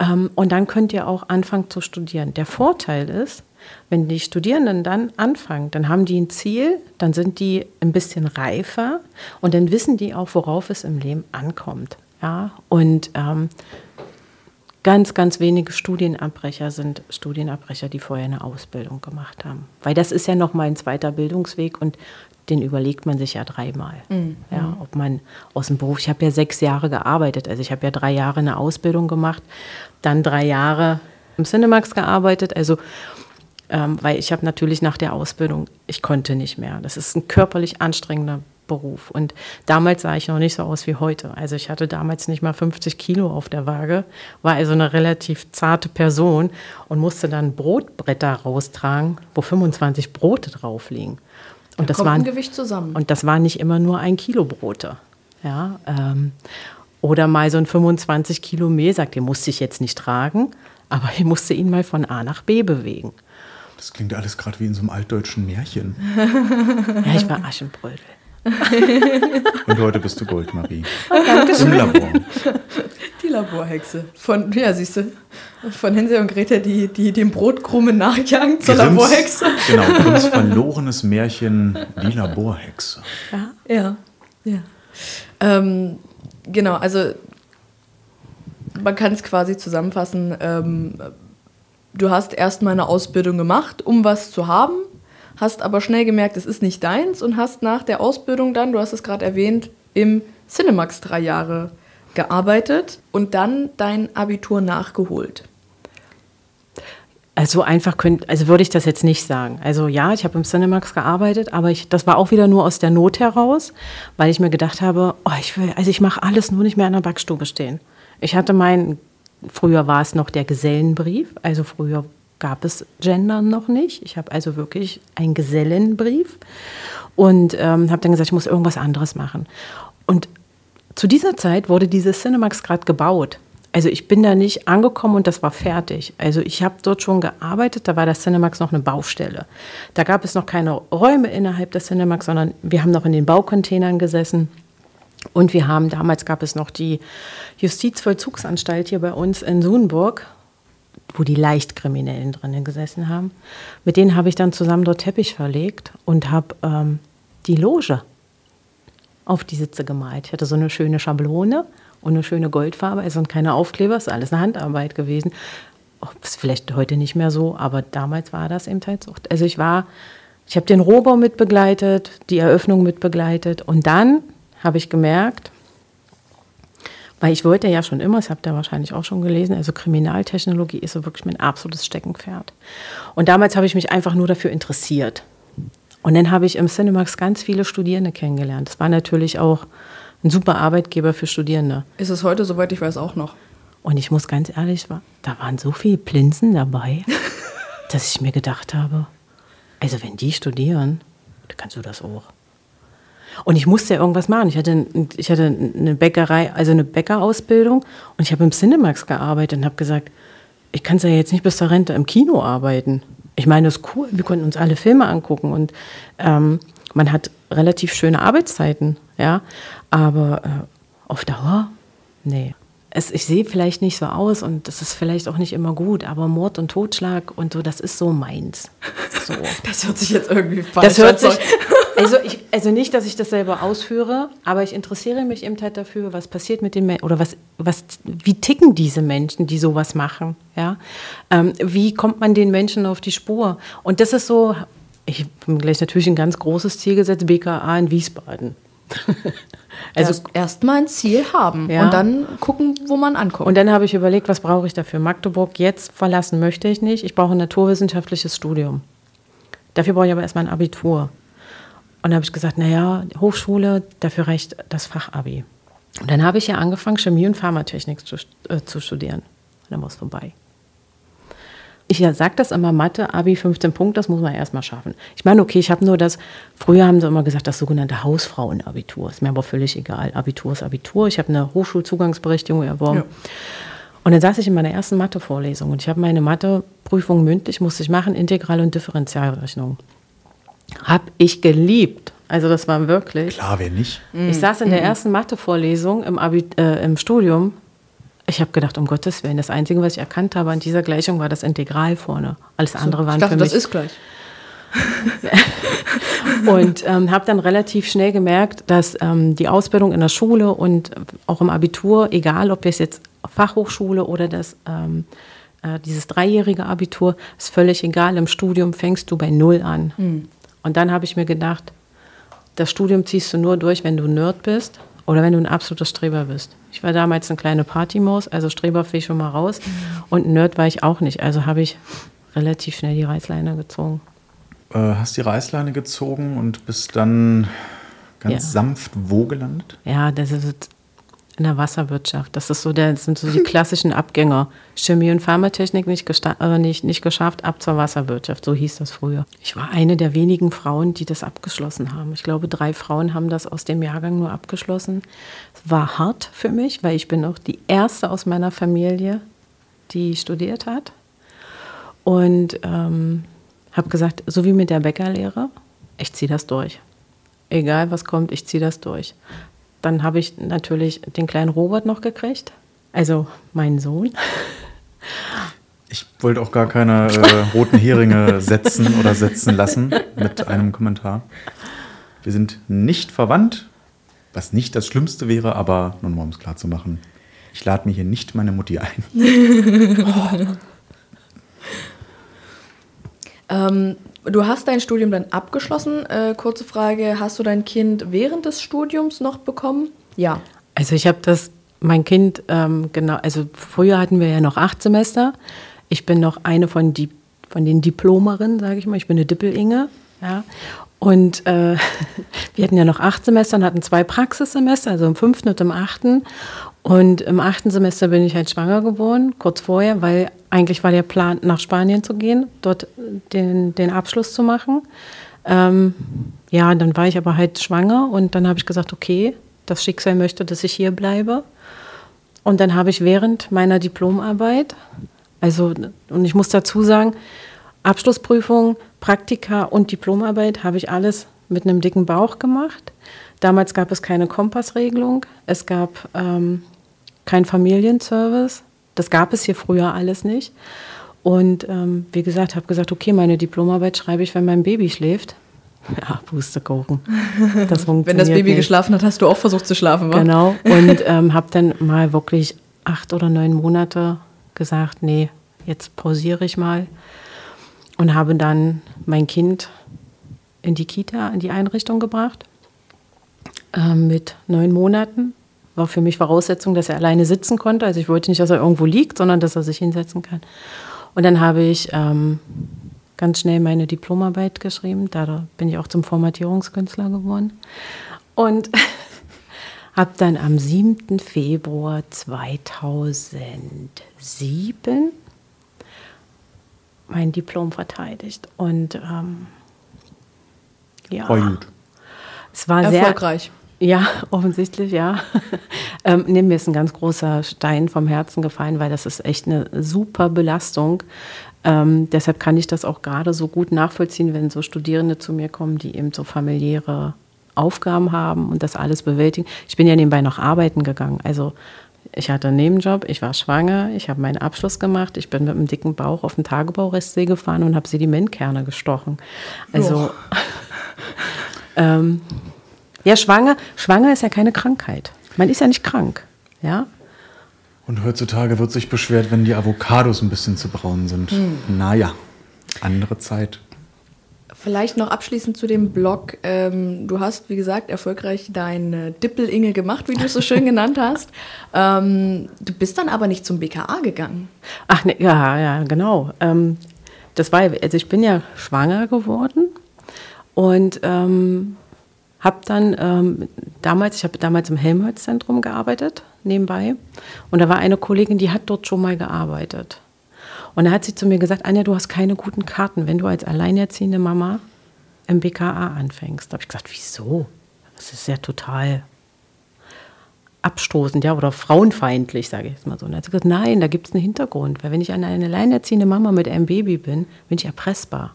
Ähm, und dann könnt ihr auch anfangen zu studieren. Der Vorteil ist, wenn die Studierenden dann anfangen, dann haben die ein Ziel, dann sind die ein bisschen reifer und dann wissen die auch, worauf es im Leben ankommt. Ja, und ähm, Ganz, ganz wenige Studienabbrecher sind Studienabbrecher, die vorher eine Ausbildung gemacht haben. Weil das ist ja noch mal ein zweiter Bildungsweg und den überlegt man sich ja dreimal. Mhm. Ja, ob man aus dem Beruf, ich habe ja sechs Jahre gearbeitet, also ich habe ja drei Jahre eine Ausbildung gemacht, dann drei Jahre im Cinemax gearbeitet, also ähm, weil ich habe natürlich nach der Ausbildung, ich konnte nicht mehr. Das ist ein körperlich anstrengender Beruf. Und damals sah ich noch nicht so aus wie heute. Also ich hatte damals nicht mal 50 Kilo auf der Waage, war also eine relativ zarte Person und musste dann Brotbretter raustragen, wo 25 Brote drauf liegen. Und da das war ein Gewicht zusammen. Und das waren nicht immer nur ein Kilo Brote. Ja, ähm, oder mal so ein 25 Kilo Mehl, sagt, den musste ich jetzt nicht tragen, aber ich musste ihn mal von A nach B bewegen. Das klingt alles gerade wie in so einem altdeutschen Märchen. ja, ich war Aschenbrödel. Und heute bist du Goldmarie. Oh, Im Labor. Die Laborhexe. Von, ja, siehst du, von Hänsel und Gretel, die, die dem Brotkrumen nachjagen zur Grimms, Laborhexe. Genau, Grimms verlorenes Märchen, die Laborhexe. Ja, ja. ja. Ähm, genau, also man kann es quasi zusammenfassen. Ähm, du hast erstmal eine Ausbildung gemacht, um was zu haben hast aber schnell gemerkt, es ist nicht deins und hast nach der Ausbildung dann, du hast es gerade erwähnt, im Cinemax drei Jahre gearbeitet und dann dein Abitur nachgeholt. Also einfach könnt, also würde ich das jetzt nicht sagen. Also ja, ich habe im Cinemax gearbeitet, aber ich, das war auch wieder nur aus der Not heraus, weil ich mir gedacht habe, oh, ich will, also ich mache alles nur nicht mehr in der Backstube stehen. Ich hatte meinen, früher war es noch der Gesellenbrief, also früher gab es Gendern noch nicht. Ich habe also wirklich einen Gesellenbrief und ähm, habe dann gesagt, ich muss irgendwas anderes machen. Und zu dieser Zeit wurde dieses Cinemax gerade gebaut. Also ich bin da nicht angekommen und das war fertig. Also ich habe dort schon gearbeitet, da war das Cinemax noch eine Baustelle. Da gab es noch keine Räume innerhalb des Cinemax, sondern wir haben noch in den Baucontainern gesessen. Und wir haben, damals gab es noch die Justizvollzugsanstalt hier bei uns in Sunburg wo die Leichtkriminellen drinnen gesessen haben. Mit denen habe ich dann zusammen dort Teppich verlegt und habe ähm, die Loge auf die Sitze gemalt. Ich hatte so eine schöne Schablone und eine schöne Goldfarbe, also keine Aufkleber, ist alles eine Handarbeit gewesen. Oh, ist vielleicht heute nicht mehr so, aber damals war das eben halt so. Also ich war, ich habe den Rohbau mitbegleitet, die Eröffnung mitbegleitet und dann habe ich gemerkt, weil ich wollte ja schon immer, das habt ihr wahrscheinlich auch schon gelesen, also Kriminaltechnologie ist so wirklich mein absolutes Steckenpferd. Und damals habe ich mich einfach nur dafür interessiert. Und dann habe ich im Cinemax ganz viele Studierende kennengelernt. Das war natürlich auch ein super Arbeitgeber für Studierende. Ist es heute, soweit ich weiß, auch noch. Und ich muss ganz ehrlich, da waren so viele Plinsen dabei, dass ich mir gedacht habe, also wenn die studieren, dann kannst du das auch. Und ich musste ja irgendwas machen. Ich hatte, ich hatte eine Bäckerei, also eine Bäckerausbildung und ich habe im Cinemax gearbeitet und habe gesagt, ich kann ja jetzt nicht bis zur Rente im Kino arbeiten. Ich meine, das ist cool, wir konnten uns alle Filme angucken und ähm, man hat relativ schöne Arbeitszeiten, ja, aber äh, auf Dauer, nee. Es, ich sehe vielleicht nicht so aus und das ist vielleicht auch nicht immer gut, aber Mord und Totschlag und so, das ist so meins. So. Das hört sich jetzt irgendwie falsch an. Das hört sich, Also, ich, also nicht, dass ich das selber ausführe, aber ich interessiere mich eben halt dafür, was passiert mit den Menschen oder was, was, wie ticken diese Menschen, die sowas machen. Ja? Ähm, wie kommt man den Menschen auf die Spur? Und das ist so, ich habe gleich natürlich ein ganz großes Ziel gesetzt, BKA in Wiesbaden. also erst, erst mal ein Ziel haben ja. und dann gucken, wo man ankommt. Und dann habe ich überlegt, was brauche ich dafür? Magdeburg jetzt verlassen möchte ich nicht. Ich brauche ein naturwissenschaftliches Studium. Dafür brauche ich aber erstmal ein Abitur. Und dann habe ich gesagt, naja, Hochschule, dafür reicht das Fachabi. Und dann habe ich ja angefangen, Chemie und Pharmatechnik zu, äh, zu studieren. Und dann war es vorbei. Ich ja, sage das immer, Mathe, Abi 15 Punkte, das muss man erstmal schaffen. Ich meine, okay, ich habe nur das, früher haben sie immer gesagt, das sogenannte Hausfrauenabitur. Ist mir aber völlig egal. Abitur ist Abitur. Ich habe eine Hochschulzugangsberechtigung erworben. Ja. Und dann saß ich in meiner ersten Mathe-Vorlesung und ich habe meine Mathe-Prüfung mündlich, musste ich machen, Integral- und Differentialrechnung. Hab ich geliebt. Also das war wirklich. Klar, wer nicht. Ich saß in der mhm. ersten Mathe-Vorlesung im, äh, im Studium. Ich habe gedacht, um Gottes Willen, das Einzige, was ich erkannt habe an dieser Gleichung, war das Integral vorne. Alles andere waren ich dachte, für mich. das ist gleich. und ähm, habe dann relativ schnell gemerkt, dass ähm, die Ausbildung in der Schule und auch im Abitur, egal ob es jetzt Fachhochschule oder das, ähm, äh, dieses dreijährige Abitur, ist völlig egal. Im Studium fängst du bei Null an. Mhm. Und dann habe ich mir gedacht, das Studium ziehst du nur durch, wenn du Nerd bist oder wenn du ein absoluter Streber bist. Ich war damals eine kleine Partymaus, also Streber fiel schon mal raus. Mhm. Und Nerd war ich auch nicht. Also habe ich relativ schnell die Reißleine gezogen. Äh, hast die Reißleine gezogen und bist dann ganz ja. sanft wo gelandet? Ja, das ist in der Wasserwirtschaft. Das, ist so der, das sind so die klassischen Abgänger. Chemie und Pharmatechnik nicht, äh, nicht, nicht geschafft, ab zur Wasserwirtschaft. So hieß das früher. Ich war eine der wenigen Frauen, die das abgeschlossen haben. Ich glaube, drei Frauen haben das aus dem Jahrgang nur abgeschlossen. Es war hart für mich, weil ich bin auch die erste aus meiner Familie, die studiert hat. Und ähm, habe gesagt, so wie mit der Bäckerlehre, ich ziehe das durch. Egal was kommt, ich ziehe das durch. Dann habe ich natürlich den kleinen Robert noch gekriegt, also meinen Sohn. Ich wollte auch gar keine äh, roten Heringe setzen oder setzen lassen mit einem Kommentar. Wir sind nicht verwandt, was nicht das Schlimmste wäre, aber nun mal um es klar zu machen, ich lade mir hier nicht meine Mutti ein. oh. ähm, Du hast dein Studium dann abgeschlossen. Äh, kurze Frage, hast du dein Kind während des Studiums noch bekommen? Ja. Also ich habe das, mein Kind, ähm, genau, also früher hatten wir ja noch acht Semester. Ich bin noch eine von, die, von den Diplomerinnen, sage ich mal. Ich bin eine Dippel-Inge. Ja. Und äh, wir hatten ja noch acht Semester und hatten zwei Praxissemester, also im fünften und im achten. Und im achten Semester bin ich halt schwanger geworden, kurz vorher, weil eigentlich war der Plan, nach Spanien zu gehen, dort den, den Abschluss zu machen. Ähm, ja, dann war ich aber halt schwanger und dann habe ich gesagt, okay, das Schicksal möchte, dass ich hier bleibe. Und dann habe ich während meiner Diplomarbeit, also, und ich muss dazu sagen, Abschlussprüfung, Praktika und Diplomarbeit habe ich alles mit einem dicken Bauch gemacht. Damals gab es keine Kompassregelung, es gab ähm, kein Familienservice. Das gab es hier früher alles nicht. Und ähm, wie gesagt, habe gesagt, okay, meine Diplomarbeit schreibe ich, wenn mein Baby schläft. Ja, Pustekuchen. Das Wenn das Baby nicht. geschlafen hat, hast du auch versucht zu schlafen, wa? Genau. Und ähm, habe dann mal wirklich acht oder neun Monate gesagt, nee, jetzt pausiere ich mal. Und habe dann mein Kind in die Kita, in die Einrichtung gebracht. Äh, mit neun Monaten war für mich Voraussetzung, dass er alleine sitzen konnte. Also ich wollte nicht, dass er irgendwo liegt, sondern dass er sich hinsetzen kann. Und dann habe ich ähm, ganz schnell meine Diplomarbeit geschrieben. Da bin ich auch zum Formatierungskünstler geworden. Und habe dann am 7. Februar 2007 mein Diplom verteidigt. Und ähm, ja, war gut. Es war erfolgreich. Ja, offensichtlich, ja. ähm, nee, mir ist ein ganz großer Stein vom Herzen gefallen, weil das ist echt eine super Belastung. Ähm, deshalb kann ich das auch gerade so gut nachvollziehen, wenn so Studierende zu mir kommen, die eben so familiäre Aufgaben haben und das alles bewältigen. Ich bin ja nebenbei noch arbeiten gegangen. Also ich hatte einen Nebenjob, ich war schwanger, ich habe meinen Abschluss gemacht, ich bin mit einem dicken Bauch auf den Tagebaurestsee gefahren und habe Sedimentkerne gestochen. Also Ähm, ja, schwanger, schwanger ist ja keine Krankheit. Man ist ja nicht krank. Ja? Und heutzutage wird sich beschwert, wenn die Avocados ein bisschen zu braun sind. Hm. Naja, andere Zeit. Vielleicht noch abschließend zu dem Blog. Ähm, du hast, wie gesagt, erfolgreich deine Dippelinge gemacht, wie du es so schön genannt hast. Ähm, du bist dann aber nicht zum BKA gegangen. Ach, ne, ja, ja, genau. Ähm, das war, also ich bin ja schwanger geworden und ähm, habe dann ähm, damals, ich habe damals im Helmholtz-Zentrum gearbeitet, nebenbei. Und da war eine Kollegin, die hat dort schon mal gearbeitet. Und da hat sie zu mir gesagt, Anja, du hast keine guten Karten, wenn du als alleinerziehende Mama im BKA anfängst. Da habe ich gesagt, wieso? Das ist ja total abstoßend, ja, oder frauenfeindlich, sage ich jetzt mal so. Und dann hat sie gesagt, nein, da gibt es einen Hintergrund. Weil wenn ich eine alleinerziehende Mama mit einem Baby bin, bin ich erpressbar.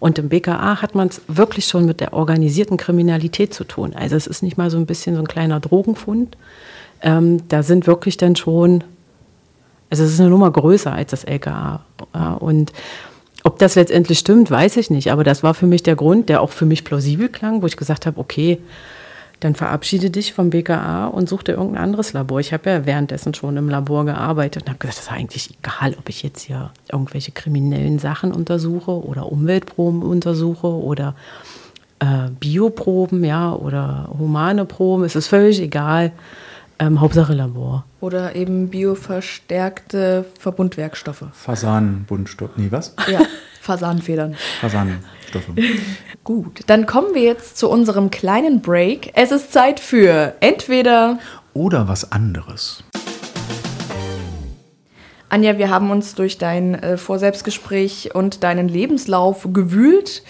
Und im BKA hat man es wirklich schon mit der organisierten Kriminalität zu tun. Also es ist nicht mal so ein bisschen so ein kleiner Drogenfund. Ähm, da sind wirklich dann schon also es ist eine Nummer größer als das LKA. Und ob das letztendlich stimmt, weiß ich nicht. Aber das war für mich der Grund, der auch für mich plausibel klang, wo ich gesagt habe, okay, dann verabschiede dich vom BKA und such dir irgendein anderes Labor. Ich habe ja währenddessen schon im Labor gearbeitet und habe gesagt, das ist eigentlich egal, ob ich jetzt hier irgendwelche kriminellen Sachen untersuche oder Umweltproben untersuche oder äh, Bioproben, ja, oder humane Proben. Es ist völlig egal. Ähm, Hauptsache Labor. Oder eben bioverstärkte Verbundwerkstoffe. Fasanbundstoff. Nee, was? Ja, Fasanfedern. Fasanstoffe. Gut, dann kommen wir jetzt zu unserem kleinen Break. Es ist Zeit für entweder oder was anderes. Anja, wir haben uns durch dein äh, Vorselbstgespräch und deinen Lebenslauf gewühlt,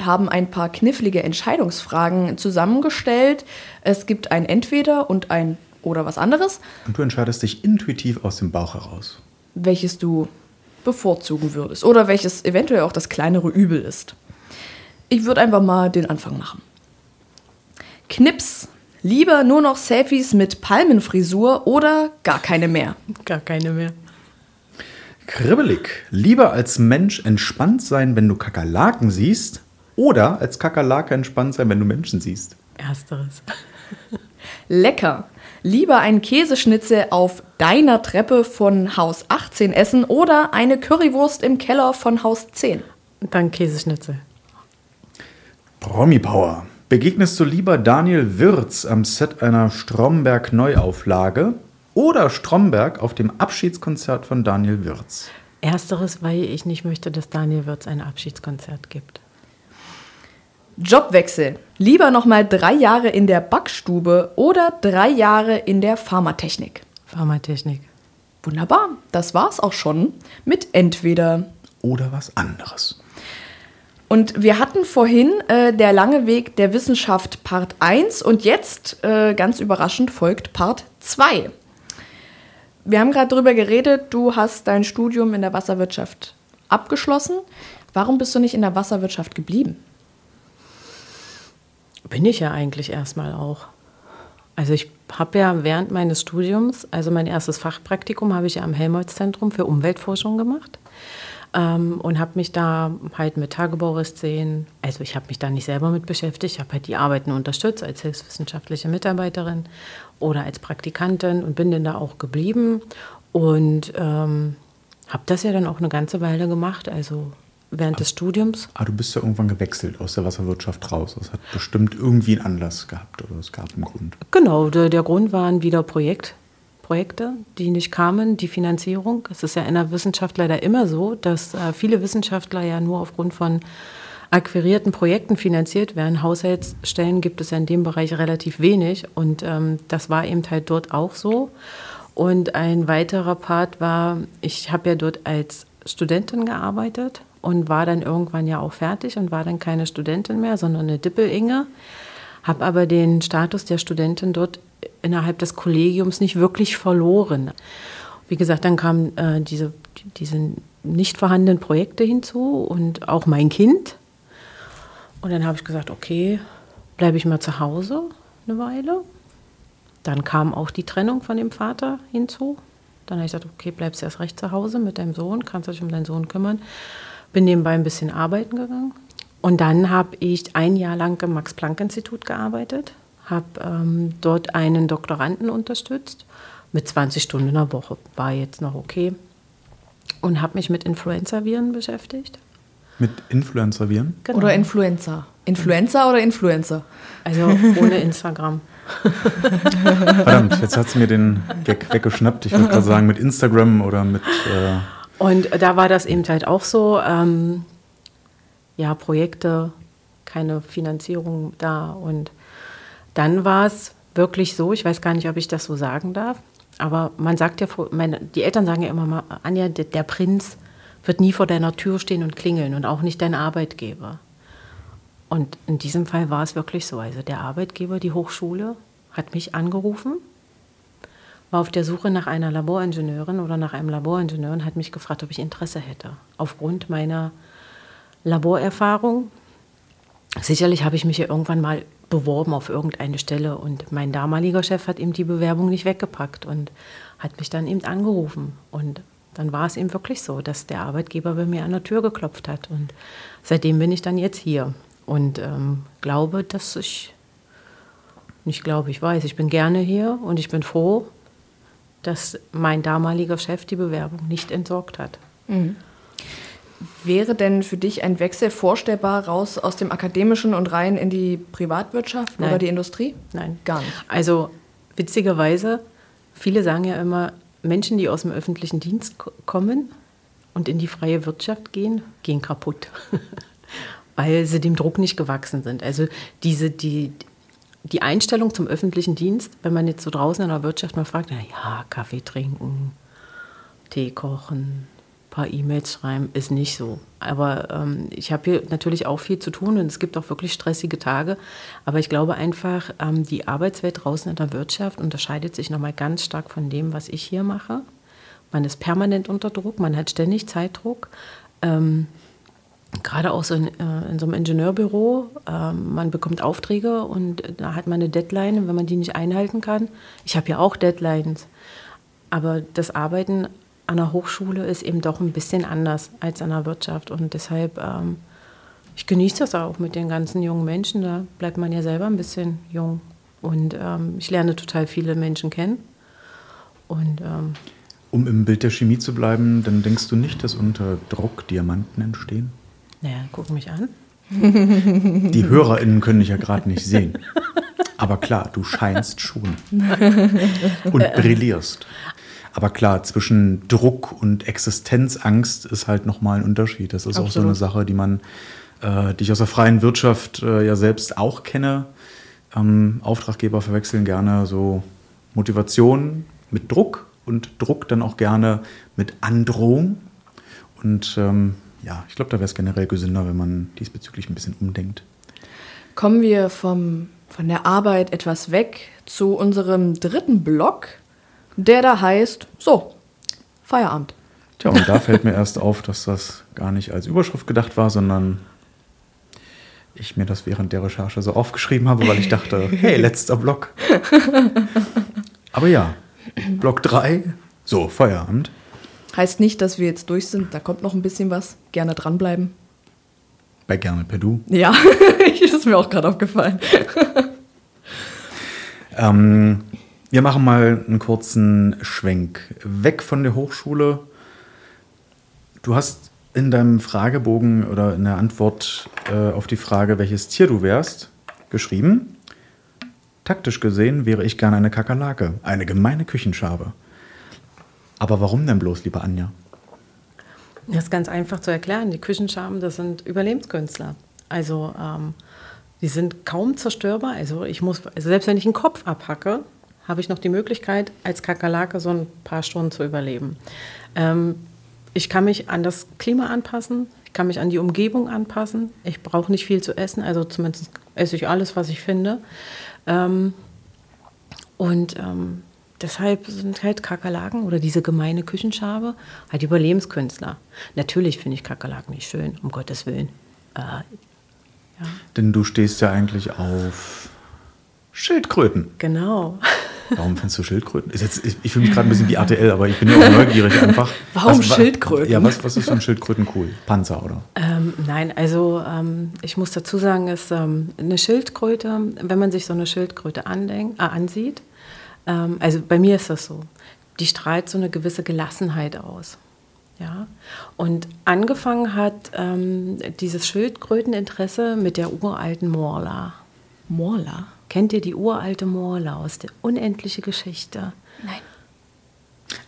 haben ein paar knifflige Entscheidungsfragen zusammengestellt. Es gibt ein Entweder und ein oder was anderes. Und du entscheidest dich intuitiv aus dem Bauch heraus. Welches du bevorzugen würdest oder welches eventuell auch das kleinere Übel ist. Ich würde einfach mal den Anfang machen. Knips. Lieber nur noch Selfies mit Palmenfrisur oder gar keine mehr? Gar keine mehr. Kribbelig. Lieber als Mensch entspannt sein, wenn du Kakerlaken siehst oder als Kakerlake entspannt sein, wenn du Menschen siehst? Ersteres. Lecker lieber einen Käseschnitzel auf deiner Treppe von Haus 18 essen oder eine Currywurst im Keller von Haus 10? Dann Käseschnitzel. Promi Power. Begegnest du lieber Daniel Wirz am Set einer Stromberg-Neuauflage oder Stromberg auf dem Abschiedskonzert von Daniel Wirz? Ersteres, weil ich nicht möchte, dass Daniel Wirz ein Abschiedskonzert gibt. Jobwechsel. Lieber noch mal drei Jahre in der Backstube oder drei Jahre in der Pharmatechnik. Pharmatechnik. Wunderbar. Das war's auch schon mit entweder oder was anderes. Und wir hatten vorhin äh, der lange Weg der Wissenschaft Part 1 und jetzt, äh, ganz überraschend, folgt Part 2. Wir haben gerade darüber geredet, du hast dein Studium in der Wasserwirtschaft abgeschlossen. Warum bist du nicht in der Wasserwirtschaft geblieben? bin ich ja eigentlich erstmal auch. Also ich habe ja während meines Studiums, also mein erstes Fachpraktikum habe ich ja am Helmholtz-Zentrum für Umweltforschung gemacht ähm, und habe mich da halt mit Tagebauriszen, also ich habe mich da nicht selber mit beschäftigt, ich habe halt die Arbeiten unterstützt als hilfswissenschaftliche Mitarbeiterin oder als Praktikantin und bin dann da auch geblieben und ähm, habe das ja dann auch eine ganze Weile gemacht, also während des Studiums. Ah, du bist ja irgendwann gewechselt aus der Wasserwirtschaft raus. Das hat bestimmt irgendwie einen Anlass gehabt oder es gab einen Grund. Genau, der, der Grund waren wieder Projekt, Projekte, die nicht kamen, die Finanzierung. Es ist ja in der Wissenschaft leider immer so, dass äh, viele Wissenschaftler ja nur aufgrund von akquirierten Projekten finanziert werden. Haushaltsstellen gibt es ja in dem Bereich relativ wenig und ähm, das war eben halt dort auch so. Und ein weiterer Part war, ich habe ja dort als Studentin gearbeitet und war dann irgendwann ja auch fertig und war dann keine Studentin mehr, sondern eine Dippel-Inge. Habe aber den Status der Studentin dort innerhalb des Kollegiums nicht wirklich verloren. Wie gesagt, dann kamen äh, diese, diese nicht vorhandenen Projekte hinzu und auch mein Kind. Und dann habe ich gesagt, okay, bleibe ich mal zu Hause eine Weile. Dann kam auch die Trennung von dem Vater hinzu. Dann habe ich gesagt, okay, bleibst erst recht zu Hause mit deinem Sohn, kannst dich um deinen Sohn kümmern. Bin nebenbei ein bisschen arbeiten gegangen Und dann habe ich ein Jahr lang im Max-Planck-Institut gearbeitet, habe ähm, dort einen Doktoranden unterstützt mit 20 Stunden in der Woche. War jetzt noch okay. Und habe mich mit Influenza-Viren beschäftigt. Mit Influencer-Viren? Genau. Oder Influenza? Influenza oder Influencer? Also ohne Instagram. Verdammt, jetzt hat sie mir den Gag weggeschnappt. Ich würde gerade sagen, mit Instagram oder mit. Äh und da war das eben halt auch so. Ähm, ja, Projekte, keine Finanzierung da. Und dann war es wirklich so, ich weiß gar nicht, ob ich das so sagen darf, aber man sagt ja, meine, die Eltern sagen ja immer mal, Anja, der, Prinz wird nie vor deiner Tür stehen und klingeln und auch nicht dein Arbeitgeber. Und in diesem Fall war es wirklich so. Also der Arbeitgeber, die Hochschule, hat mich angerufen, war auf der Suche nach einer Laboringenieurin oder nach einem Laboringenieur und hat mich gefragt, ob ich Interesse hätte. Aufgrund meiner Laborerfahrung. Sicherlich habe ich mich ja irgendwann mal beworben auf irgendeine Stelle und mein damaliger Chef hat eben die Bewerbung nicht weggepackt und hat mich dann eben angerufen. Und dann war es eben wirklich so, dass der Arbeitgeber bei mir an der Tür geklopft hat. Und seitdem bin ich dann jetzt hier und ähm, glaube, dass ich, nicht glaube, ich weiß, ich bin gerne hier und ich bin froh, dass mein damaliger Chef die Bewerbung nicht entsorgt hat. Mhm. Wäre denn für dich ein Wechsel vorstellbar raus aus dem Akademischen und rein in die Privatwirtschaft Nein. oder die Industrie? Nein. Gar nicht. Also witzigerweise, viele sagen ja immer, Menschen, die aus dem öffentlichen Dienst kommen und in die freie Wirtschaft gehen, gehen kaputt. Weil sie dem Druck nicht gewachsen sind. Also diese, die, die Einstellung zum öffentlichen Dienst, wenn man jetzt so draußen in der Wirtschaft mal fragt, na ja, Kaffee trinken, Tee kochen, paar E-Mails schreiben, ist nicht so. Aber ähm, ich habe hier natürlich auch viel zu tun und es gibt auch wirklich stressige Tage. Aber ich glaube einfach, ähm, die Arbeitswelt draußen in der Wirtschaft unterscheidet sich nochmal ganz stark von dem, was ich hier mache. Man ist permanent unter Druck, man hat ständig Zeitdruck. Ähm, Gerade auch so in, äh, in, so einem Ingenieurbüro, ähm, man bekommt Aufträge und da hat man eine Deadline wenn man die nicht einhalten kann, ich habe ja auch Deadlines, aber das Arbeiten an der Hochschule ist eben doch ein bisschen anders als an der Wirtschaft. Und deshalb, ähm, ich genieße das auch mit den ganzen jungen Menschen. Da bleibt man ja selber ein bisschen jung. Und ähm, ich lerne total viele Menschen kennen. Und, ähm, um im Bild der Chemie zu bleiben, dann denkst du nicht, dass unter Druck Diamanten entstehen? Naja, guck mich an. Die HörerInnen können dich ja gerade nicht sehen. Aber klar, du scheinst schon. Und brillierst. Aber klar, zwischen Druck und Existenzangst ist halt nochmal ein Unterschied. Das ist Absolut. auch so eine Sache, die man, äh, die ich aus der freien Wirtschaft äh, ja selbst auch kenne. Ähm, Auftraggeber verwechseln gerne so Motivation mit Druck und Druck dann auch gerne mit Androhung. Und ähm, ja, ich glaube, da wäre es generell gesünder, wenn man diesbezüglich ein bisschen umdenkt. Kommen wir vom, von der Arbeit etwas weg zu unserem dritten Block, der da heißt, so, Feierabend. Tja, und da fällt mir erst auf, dass das gar nicht als Überschrift gedacht war, sondern ich mir das während der Recherche so aufgeschrieben habe, weil ich dachte, hey, letzter Block. Aber ja, Block 3, so, Feierabend. Heißt nicht, dass wir jetzt durch sind, da kommt noch ein bisschen was. Gerne dranbleiben. Bei Gerne per Du. Ja, das ist mir auch gerade aufgefallen. ähm, wir machen mal einen kurzen Schwenk. Weg von der Hochschule. Du hast in deinem Fragebogen oder in der Antwort äh, auf die Frage, welches Tier du wärst, geschrieben. Taktisch gesehen wäre ich gerne eine Kakerlake, eine gemeine Küchenschabe. Aber warum denn bloß, liebe Anja? Das ist ganz einfach zu erklären. Die Küchenschaben, das sind Überlebenskünstler. Also ähm, die sind kaum zerstörbar. Also ich muss, also selbst wenn ich einen Kopf abhacke, habe ich noch die Möglichkeit, als Kakerlake so ein paar Stunden zu überleben. Ähm, ich kann mich an das Klima anpassen, ich kann mich an die Umgebung anpassen. Ich brauche nicht viel zu essen, also zumindest esse ich alles, was ich finde. Ähm, und ähm, deshalb sind halt Kakerlaken oder diese gemeine Küchenschabe halt Überlebenskünstler. Natürlich finde ich Kakerlaken nicht schön, um Gottes Willen. Äh, ja. Denn du stehst ja eigentlich auf Schildkröten. Genau. Warum findest du Schildkröten? Ist jetzt, ich ich fühle mich gerade ein bisschen wie RTL, aber ich bin ja auch neugierig einfach. Warum was, wa- Schildkröten? Ja, was, was ist von Schildkröten cool? Panzer, oder? Ähm, nein, also ähm, ich muss dazu sagen, ist ähm, eine Schildkröte, wenn man sich so eine Schildkröte andenkt, äh, ansieht, ähm, also bei mir ist das so, die strahlt so eine gewisse Gelassenheit aus. Ja? Und angefangen hat ähm, dieses Schildkröteninteresse mit der uralten Morla. Morla? Kennt ihr die uralte Morla aus der unendliche Geschichte? Nein.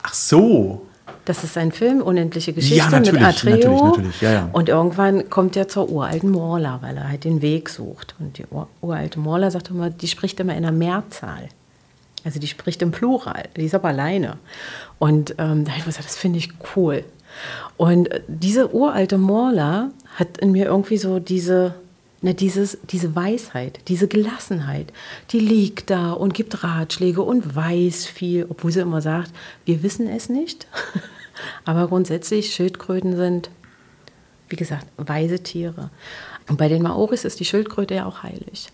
Ach so. Das ist ein Film, Unendliche Geschichte Ja, natürlich, mit Atreo. natürlich, natürlich, ja, ja. Und irgendwann kommt er zur uralten Morla, weil er halt den Weg sucht. Und die ur uralte Morla sagt immer, die spricht immer in der Mehrzahl. Also die spricht im Plural, die ist aber alleine. Und ähm, da habe ich gesagt, das finde ich cool. Und äh, diese uralte Morla hat in mir irgendwie so diese, ne, dieses, diese Weisheit, diese Gelassenheit. Die liegt da und gibt Ratschläge und weiß viel, obwohl sie immer sagt, wir wissen es nicht. Aber grundsätzlich, Schildkröten sind, wie gesagt, weise Tiere. Und bei den Maoris ist die Schildkröte ja auch heilig.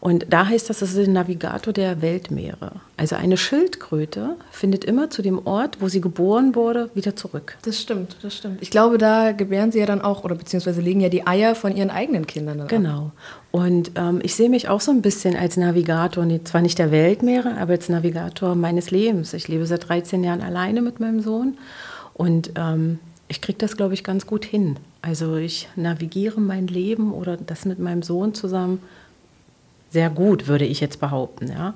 Und da heißt das, das ist der Navigator der Weltmeere. Also eine Schildkröte findet immer zu dem Ort, wo sie geboren wurde, wieder zurück. Das stimmt, das stimmt. Ich glaube, da gebären sie ja dann auch, oder beziehungsweise legen ja die Eier von ihren eigenen Kindern dann ab. Genau. Und ähm, ich sehe mich auch so ein bisschen als Navigator, zwar nicht der Weltmeere, aber als Navigator meines Lebens. Ich lebe seit 13 Jahren alleine mit meinem Sohn und ähm, ich kriege das, glaube ich, ganz gut hin. Also ich navigiere mein Leben oder das mit meinem Sohn zusammen sehr gut, würde ich jetzt behaupten. Ja.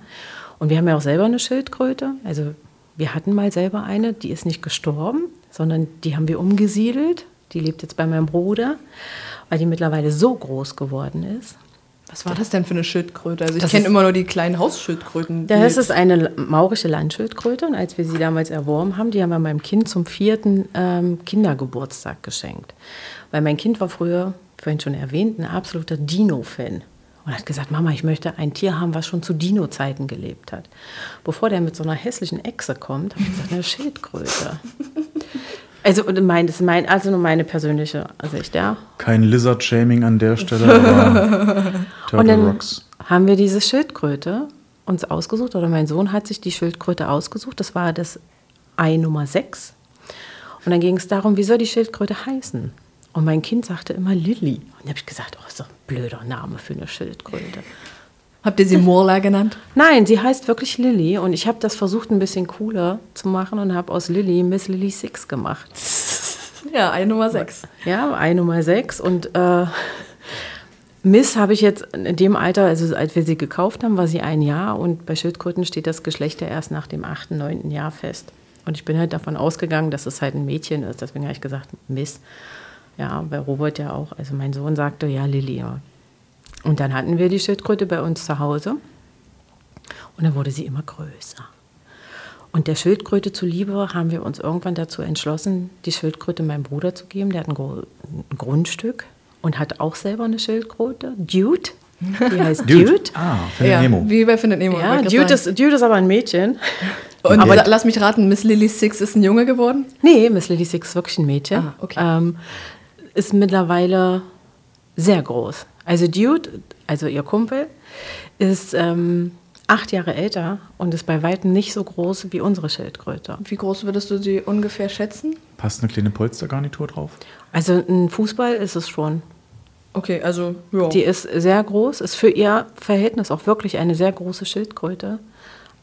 Und wir haben ja auch selber eine Schildkröte. Also wir hatten mal selber eine, die ist nicht gestorben, sondern die haben wir umgesiedelt. Die lebt jetzt bei meinem Bruder, weil die mittlerweile so groß geworden ist. Was war das denn für eine Schildkröte? Also ich Das kenne immer nur die kleinen Hausschildkröten. Das ist eine maurische Landschildkröte und als wir sie damals erworben haben, die haben wir meinem Kind zum vierten ähm, Kindergeburtstag geschenkt. Weil mein Kind war früher, vorhin schon erwähnt, ein absoluter Dino-Fan. Und hat gesagt, Mama, ich möchte ein Tier haben, was schon zu Dino-Zeiten gelebt hat. Bevor der mit so einer hässlichen Echse kommt, habe ich gesagt, eine Schildkröte. Also, und mein, das ist mein, also nur meine persönliche Sicht, ja. Kein Lizard-Shaming an der Stelle, aber Und Turtle dann Rocks. haben wir diese Schildkröte uns ausgesucht, oder mein Sohn hat sich die Schildkröte ausgesucht. Das war das Ei Nummer 6. Und dann ging es darum, wie soll die Schildkröte heißen? Und mein Kind sagte immer Lilly. Und dann habe ich gesagt, oh, ist doch ein blöder Name für eine Schildkröte. Habt ihr sie Morla genannt? Nein, sie heißt wirklich Lilly. Und ich habe das versucht, ein bisschen cooler zu machen und habe aus Lilly Miss Lilly Six gemacht. Ja, Ei Nummer 6. Ja, Ei Nummer 6. Und äh, Miss habe ich jetzt in dem Alter, also als wir sie gekauft haben, war sie ein Jahr. Und bei Schildkröten steht das Geschlecht ja erst nach dem 8., 9. Jahr fest. Und ich bin halt davon ausgegangen, dass es halt ein Mädchen ist. Deswegen habe ich gesagt, Miss. Ja, bei Robert ja auch. Also mein Sohn sagte, ja, Lilly. ja. Und dann hatten wir die Schildkröte bei uns zu Hause. Und dann wurde sie immer größer. Und der Schildkröte zuliebe haben wir uns irgendwann dazu entschlossen, die Schildkröte meinem Bruder zu geben. Der hat ein, Gro ein Grundstück und hat auch selber eine Schildkröte. Dude. Die heißt Dude. Ah, Findet Ja, Nemo. wie bei Findet Nemo. Ja, Dude ist. Dude ist aber ein Mädchen. Und Aber- lass mich raten, Miss Lily Six ist ein Junge geworden? Nee, Miss Lily Six ist wirklich ein Mädchen. Ah, okay. ähm, ist mittlerweile sehr groß. Also Dude, also ihr Kumpel, ist ähm, acht Jahre älter und ist bei weitem nicht so groß wie unsere Schildkröte. Wie groß würdest du sie ungefähr schätzen? Passt eine kleine Polstergarnitur drauf? Also ein Fußball ist es schon. Okay, also ja. Die ist sehr groß, ist für ihr Verhältnis auch wirklich eine sehr große Schildkröte,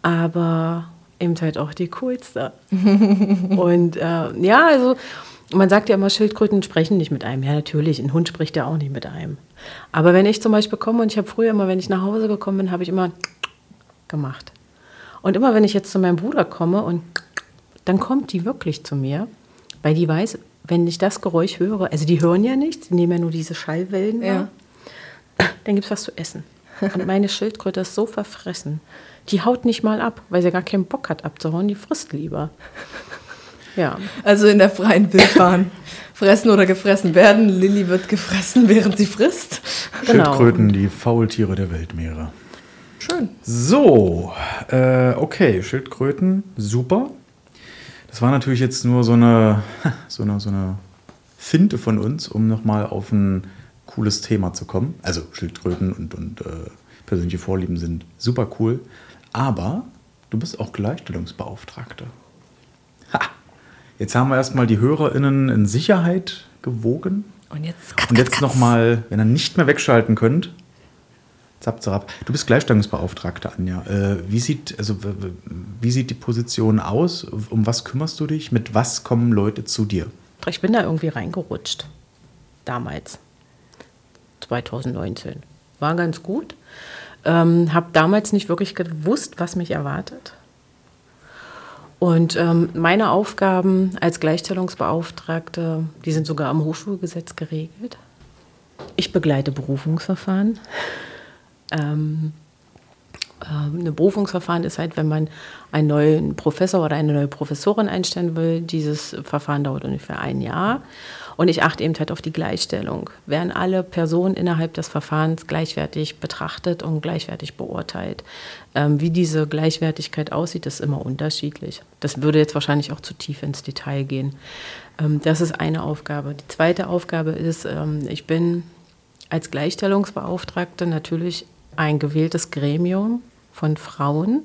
aber eben halt auch die coolste. Und äh, ja, also man sagt ja immer, Schildkröten sprechen nicht mit einem. Ja, natürlich, ein Hund spricht ja auch nicht mit einem. Aber wenn ich zum Beispiel komme und ich habe früher immer, wenn ich nach Hause gekommen bin, habe ich immer gemacht. Und immer wenn ich jetzt zu meinem Bruder komme und dann kommt die wirklich zu mir, weil die weiß, wenn ich das Geräusch höre, also die hören ja nichts, die nehmen ja nur diese Schallwellen Ja. wahr, dann gibt es was zu essen. Und meine Schildkröte ist so verfressen, die haut nicht mal ab, weil sie gar keinen Bock hat abzuhauen, die frisst lieber. Ja, Also in der freien Wildbahn. Fressen oder gefressen werden. Lilly wird gefressen, während sie frisst. Genau. Schildkröten, die Faultiere der Weltmeere. Schön. So, äh, okay, Schildkröten, super. Das war natürlich jetzt nur so eine, so eine, so eine Finte von uns, um nochmal auf ein cooles Thema zu kommen. Also Schildkröten und, und äh, persönliche Vorlieben sind super cool. Aber du bist auch Gleichstellungsbeauftragte. Jetzt haben wir erstmal die HörerInnen in Sicherheit gewogen. Und jetzt, katz, Und jetzt nochmal, wenn ihr nicht mehr wegschalten könnt, zap, zap. Du bist Gleichstellungsbeauftragte, Anja. Äh, wie, sieht, also, wie sieht die Position aus? Um was kümmerst du dich? Mit was kommen Leute zu dir? Ich bin da irgendwie reingerutscht. Damals. 2019. War ganz gut. Ähm, habe damals nicht wirklich gewusst, was mich erwartet. Und ähm, meine Aufgaben als Gleichstellungsbeauftragte, die sind sogar am Hochschulgesetz geregelt. Ich begleite Berufungsverfahren. Ähm, ähm, ein Berufungsverfahren ist halt, wenn man einen neuen Professor oder eine neue Professorin einstellen will. Dieses Verfahren dauert ungefähr ein Jahr. Und ich achte eben halt auf die Gleichstellung. Werden alle Personen innerhalb des Verfahrens gleichwertig betrachtet und gleichwertig beurteilt? Ähm, wie diese Gleichwertigkeit aussieht, ist immer unterschiedlich. Das würde jetzt wahrscheinlich auch zu tief ins Detail gehen. Ähm, das ist eine Aufgabe. Die zweite Aufgabe ist, ähm, ich bin als Gleichstellungsbeauftragte natürlich ein gewähltes Gremium von Frauen.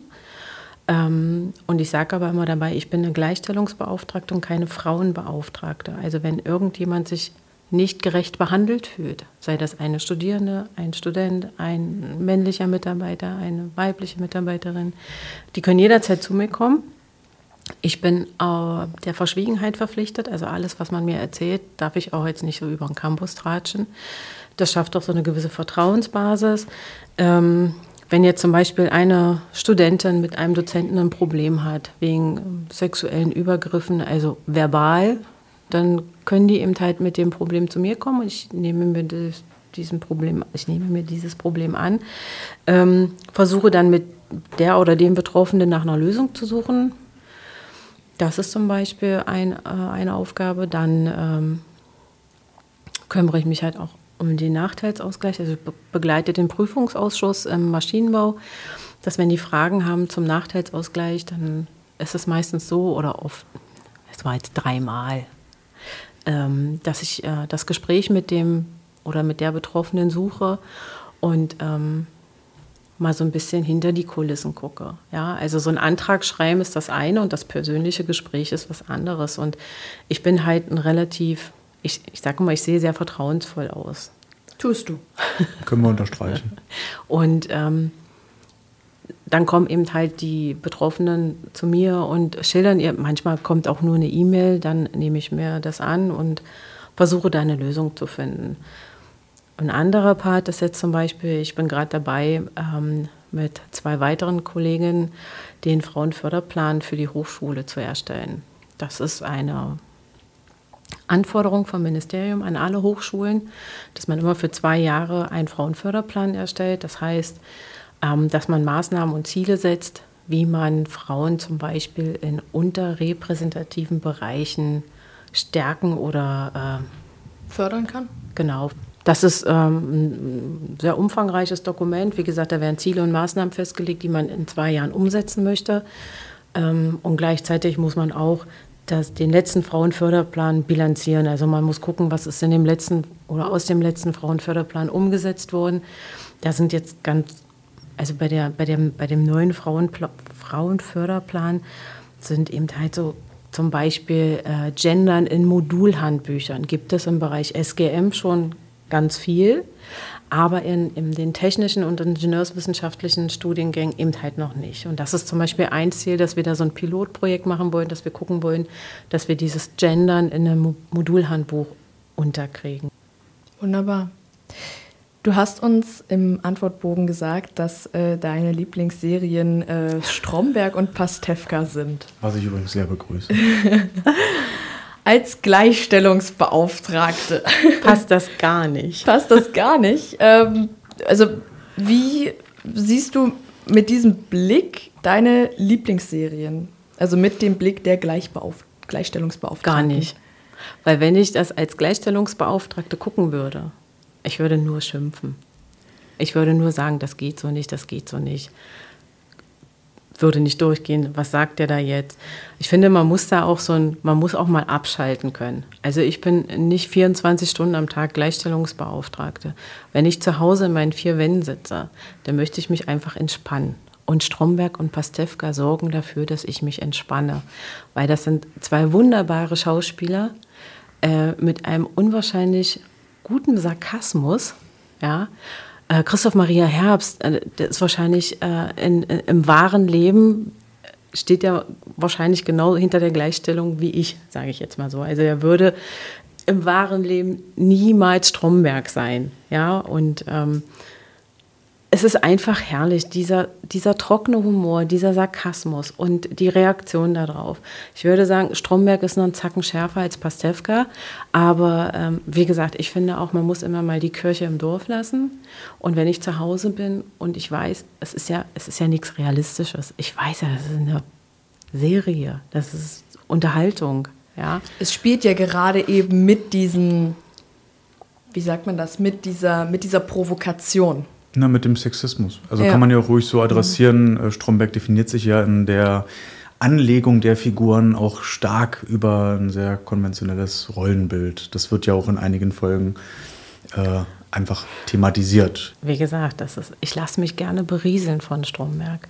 Ähm, und ich sage aber immer dabei, ich bin eine Gleichstellungsbeauftragte und keine Frauenbeauftragte. Also wenn irgendjemand sich nicht gerecht behandelt fühlt, sei das eine Studierende, ein Student, ein männlicher Mitarbeiter, eine weibliche Mitarbeiterin, die können jederzeit zu mir kommen. Ich bin äh, der Verschwiegenheit verpflichtet, also alles, was man mir erzählt, darf ich auch jetzt nicht so über den Campus tratschen. Das schafft auch so eine gewisse Vertrauensbasis. Ähm, wenn jetzt zum Beispiel eine Studentin mit einem Dozenten ein Problem hat wegen sexuellen Übergriffen, also verbal, dann können die eben halt mit dem Problem zu mir kommen und ich nehme mir das, diesen Problem, ich nehme mir dieses Problem an, ähm, versuche dann mit der oder dem Betroffenen nach einer Lösung zu suchen. Das ist zum Beispiel ein, äh, eine Aufgabe. Dann ähm, kümmere ich mich halt auch um den Nachteilsausgleich. Also ich be begleite den Prüfungsausschuss im Maschinenbau, dass wenn die Fragen haben zum Nachteilsausgleich, dann ist es meistens so oder oft, es war jetzt dreimal, ähm, dass ich äh, das Gespräch mit dem oder mit der Betroffenen suche und ähm, mal so ein bisschen hinter die Kulissen gucke. Ja, also so ein Antrag schreiben ist das eine und das persönliche Gespräch ist was anderes. Und ich bin halt ein relativ, ich, ich sage mal, ich sehe sehr vertrauensvoll aus. Tust du. Können wir unterstreichen. Und ähm, dann kommen eben halt die Betroffenen zu mir und schildern ihr, manchmal kommt auch nur eine E-Mail, dann nehme ich mir das an und versuche da eine Lösung zu finden. Ein anderer Part ist jetzt zum Beispiel, ich bin gerade dabei, ähm, mit zwei weiteren Kolleginnen den Frauenförderplan für die Hochschule zu erstellen. Das ist eine Anforderung vom Ministerium an alle Hochschulen, dass man immer für zwei Jahre einen Frauenförderplan erstellt. Das heißt, ähm, dass man Maßnahmen und Ziele setzt, wie man Frauen zum Beispiel in unterrepräsentativen Bereichen stärken oder äh, Fördern kann? Genau. Das ist ähm, ein sehr umfangreiches Dokument. Wie gesagt, da werden Ziele und Maßnahmen festgelegt, die man in zwei Jahren umsetzen möchte. Ähm, und gleichzeitig muss man auch das, den letzten Frauenförderplan bilanzieren. Also man muss gucken, was ist in dem letzten oder aus dem letzten Frauenförderplan umgesetzt worden. Da sind jetzt ganz, also bei, der, bei, dem, bei dem neuen Frauenpla Frauenförderplan sind eben halt so zum Beispiel äh, Gendern in Modulhandbüchern. Gibt es im Bereich SGM schon ganz viel, aber in, in den technischen und ingenieurswissenschaftlichen Studiengängen eben halt noch nicht. Und das ist zum Beispiel ein Ziel, dass wir da so ein Pilotprojekt machen wollen, dass wir gucken wollen, dass wir dieses Gendern in einem Modulhandbuch unterkriegen. Wunderbar. Du hast uns im Antwortbogen gesagt, dass äh, deine Lieblingsserien äh, Stromberg und Pastewka sind. Was ich übrigens sehr begrüße. Als Gleichstellungsbeauftragte Passt das gar nicht. passt das gar nicht. Ähm, also, wie siehst du mit diesem Blick deine Lieblingsserien? Also mit dem Blick der Gleichbeauf Gar Gleichstellungsbeauftragten? nicht. Weil wenn ich das als Gleichstellungsbeauftragte gucken würde, ich würde nur schimpfen. Ich würde nur sagen, das geht so nicht, das geht so nicht. Würde nicht durchgehen. Was sagt der da jetzt? Ich finde, man muss da auch so ein, man muss auch mal abschalten können. Also ich bin nicht 24 Stunden am Tag Gleichstellungsbeauftragte. Wenn ich zu Hause in meinen vier Wänden sitze, dann möchte ich mich einfach entspannen. Und Stromberg und Pastewka sorgen dafür, dass ich mich entspanne. Weil das sind zwei wunderbare Schauspieler äh, mit einem unwahrscheinlich guten Sarkasmus. Ja. Äh, Christoph Maria Herbst, äh, der ist wahrscheinlich äh, in, in, im wahren Leben steht er wahrscheinlich genau hinter der Gleichstellung wie ich, sage ich jetzt mal so. Also er würde im wahren Leben niemals Stromberg sein. Ja, und ähm, es ist einfach herrlich, dieser, dieser trockene Humor, dieser Sarkasmus und die Reaktion darauf. Ich würde sagen, Stromberg ist noch ein Zacken schärfer als Pastewka, aber ähm, wie gesagt, ich finde auch, man muss immer mal die Kirche im Dorf lassen. Und wenn ich zu Hause bin und ich weiß, es ist ja, es ist ja nichts Realistisches. Ich weiß ja, das ist eine Serie, das ist Unterhaltung. Ja. Es spielt ja gerade eben mit diesem, wie sagt man das, mit dieser, mit dieser Provokation. Na, mit dem Sexismus. Also ja. kann man ja auch ruhig so adressieren. Mhm. Stromberg definiert sich ja in der Anlegung der Figuren auch stark über ein sehr konventionelles Rollenbild. Das wird ja auch in einigen Folgen äh, einfach thematisiert. Wie gesagt, das ist, ich lasse mich gerne berieseln von Stromberg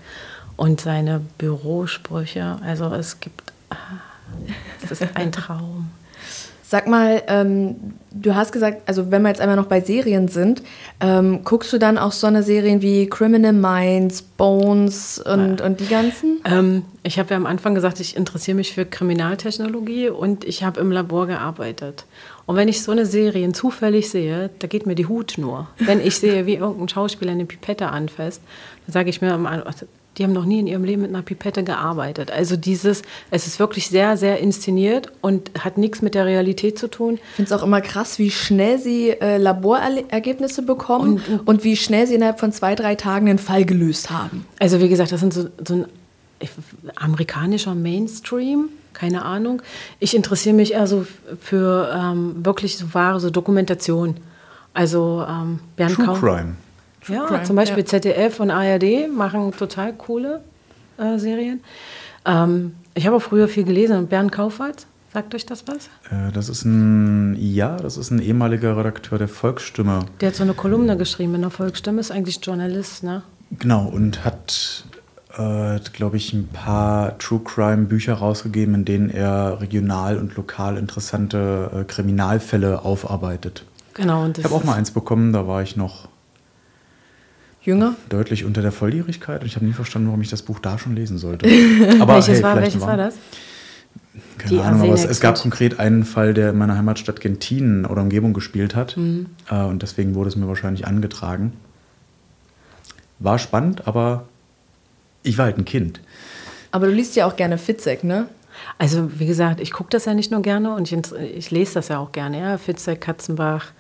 und seine Bürosprüche. Also es gibt, ah, es ist ein Traum. Sag mal, ähm, du hast gesagt, also wenn wir jetzt einmal noch bei Serien sind, ähm, guckst du dann auch so eine Serien wie Criminal Minds, Bones und, und die ganzen? Ähm, ich habe ja am Anfang gesagt, ich interessiere mich für Kriminaltechnologie und ich habe im Labor gearbeitet. Und wenn ich so eine Serie zufällig sehe, da geht mir die Hut nur. Wenn ich sehe, wie irgendein Schauspieler eine Pipette anfasst, dann sage ich mir, die haben noch nie in ihrem Leben mit einer Pipette gearbeitet. Also dieses, es ist wirklich sehr, sehr inszeniert und hat nichts mit der Realität zu tun. Ich finde es auch immer krass, wie schnell sie äh, Laborergebnisse bekommen und, und, wie schnell sie innerhalb von zwei, drei Tagen den Fall gelöst haben. Also wie gesagt, das sind so, so ein amerikanischer Mainstream, keine Ahnung. Ich interessiere mich eher so für ähm, wirklich so wahre so Dokumentation. Also ähm, Bernd True Kaum. Crime. Ja, Crime, zum Beispiel ja. ZDF und ARD machen total coole äh, Serien. Ähm, ich habe auch früher viel gelesen. Bernd Kaufwald, sagt euch das was? Äh, das ist ein, ja, das ist ein ehemaliger Redakteur der Volksstimme. Der hat so eine Kolumne geschrieben in der Volksstimme, ist eigentlich Journalist, ne? Genau, und hat, äh, glaube ich, ein paar True Crime Bücher rausgegeben, in denen er regional und lokal interessante äh, Kriminalfälle aufarbeitet. Genau. Und ich habe auch mal eins bekommen, da war ich noch Jünger? Deutlich unter der Volljährigkeit. Und ich habe nie verstanden, warum ich das Buch da schon lesen sollte. Aber welches hey, war, welches war das? Keine Die Ahnung, aber es, es, gab konkret einen Fall, der in meiner Heimatstadt Gentinen oder Umgebung gespielt hat. Mhm. Äh, und deswegen wurde es mir wahrscheinlich angetragen. War spannend, aber ich war halt ein Kind. Aber du liest ja auch gerne Fitzek, ne? Also, wie gesagt, ich gucke das ja nicht nur gerne und ich, ich lese das ja auch gerne. Ja? Fitzek, Katzenbach,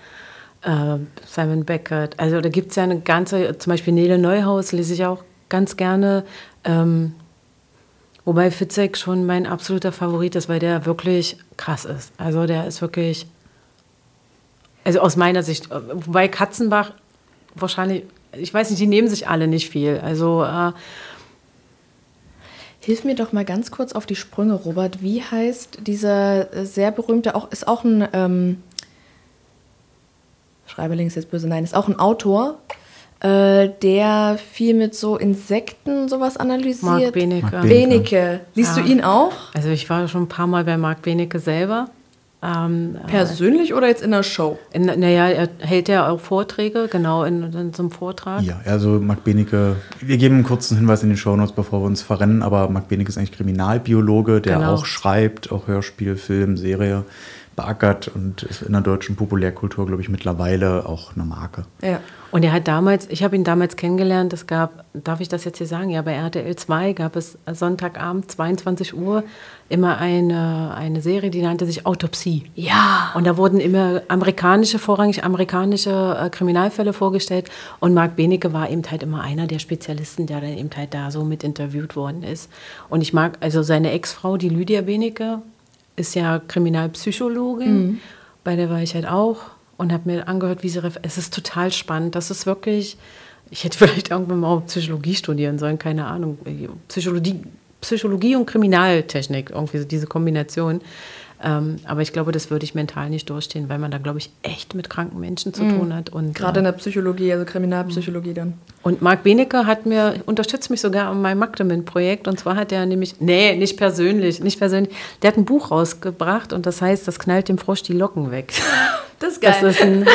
äh, Simon Beckett. Also da gibt es ja eine ganze, zum Beispiel Nele Neuhaus lese ich auch ganz gerne. Ähm, wobei Fitzek schon mein absoluter Favorit ist, weil der wirklich krass ist. Also der ist wirklich, also aus meiner Sicht, wobei Katzenbach wahrscheinlich, ich weiß nicht, die nehmen sich alle nicht viel. Also äh, Hilf mir doch mal ganz kurz auf die Sprünge, Robert. Wie heißt dieser sehr berühmte, auch, ist auch ein ähm, Schreiberling ist jetzt böse, nein, ist auch ein Autor, äh, der viel mit so Insekten sowas analysiert. Mark Benecke. Mark Benecke. Liest ja. du ihn auch? Also ich war schon ein paar Mal bei Mark Benecke selber. Ähm, Persönlich äh, oder jetzt in der Show? naja, er hält ja auch Vorträge, genau, in, in, so einem Vortrag. Ja, also Marc Benecke, wir geben einen kurzen Hinweis in den Shownotes, bevor wir uns verrennen, aber Marc Benecke ist eigentlich Kriminalbiologe, der genau. auch schreibt, auch Hörspiel, Film, Serie beackert und ist in der deutschen Populärkultur, glaube ich, mittlerweile auch eine Marke. Ja. Und er hat damals, ich habe ihn damals kennengelernt, es gab, darf ich das jetzt hier sagen, ja, bei RTL 2 gab es Sonntagabend 22 Uhr immer eine, eine Serie, die nannte sich Autopsie. Ja. Und da wurden immer amerikanische, vorrangig amerikanische äh, Kriminalfälle vorgestellt und Marc Benecke war eben halt immer einer der Spezialisten, der dann eben halt da so mit interviewt worden ist. Und ich mag, also seine Ex-Frau, die Lydia Benecke, ist ja Kriminalpsychologin. Mhm. Bei der war ich halt auch und habe mir angehört, wie sie. Es ist total spannend. Das ist wirklich. Ich hätte vielleicht irgendwann mal Psychologie studieren sollen, keine Ahnung. Psychologie, Psychologie und Kriminaltechnik, irgendwie so diese Kombination. Ähm, aber ich glaube, das würde ich mental nicht durchstehen, weil man da, glaube ich, echt mit kranken Menschen zu tun hat. Und, Gerade in äh, der Psychologie, also Kriminalpsychologie dann. und Marc Benecke hat mir, unterstützt mich sogar an meinem Magdemin-Projekt. Und zwar hat er nämlich, nee, nicht persönlich, nicht persönlich, der hat ein Buch rausgebracht und das heißt, das knallt dem Frosch die Locken weg. Das ist Das ist ein,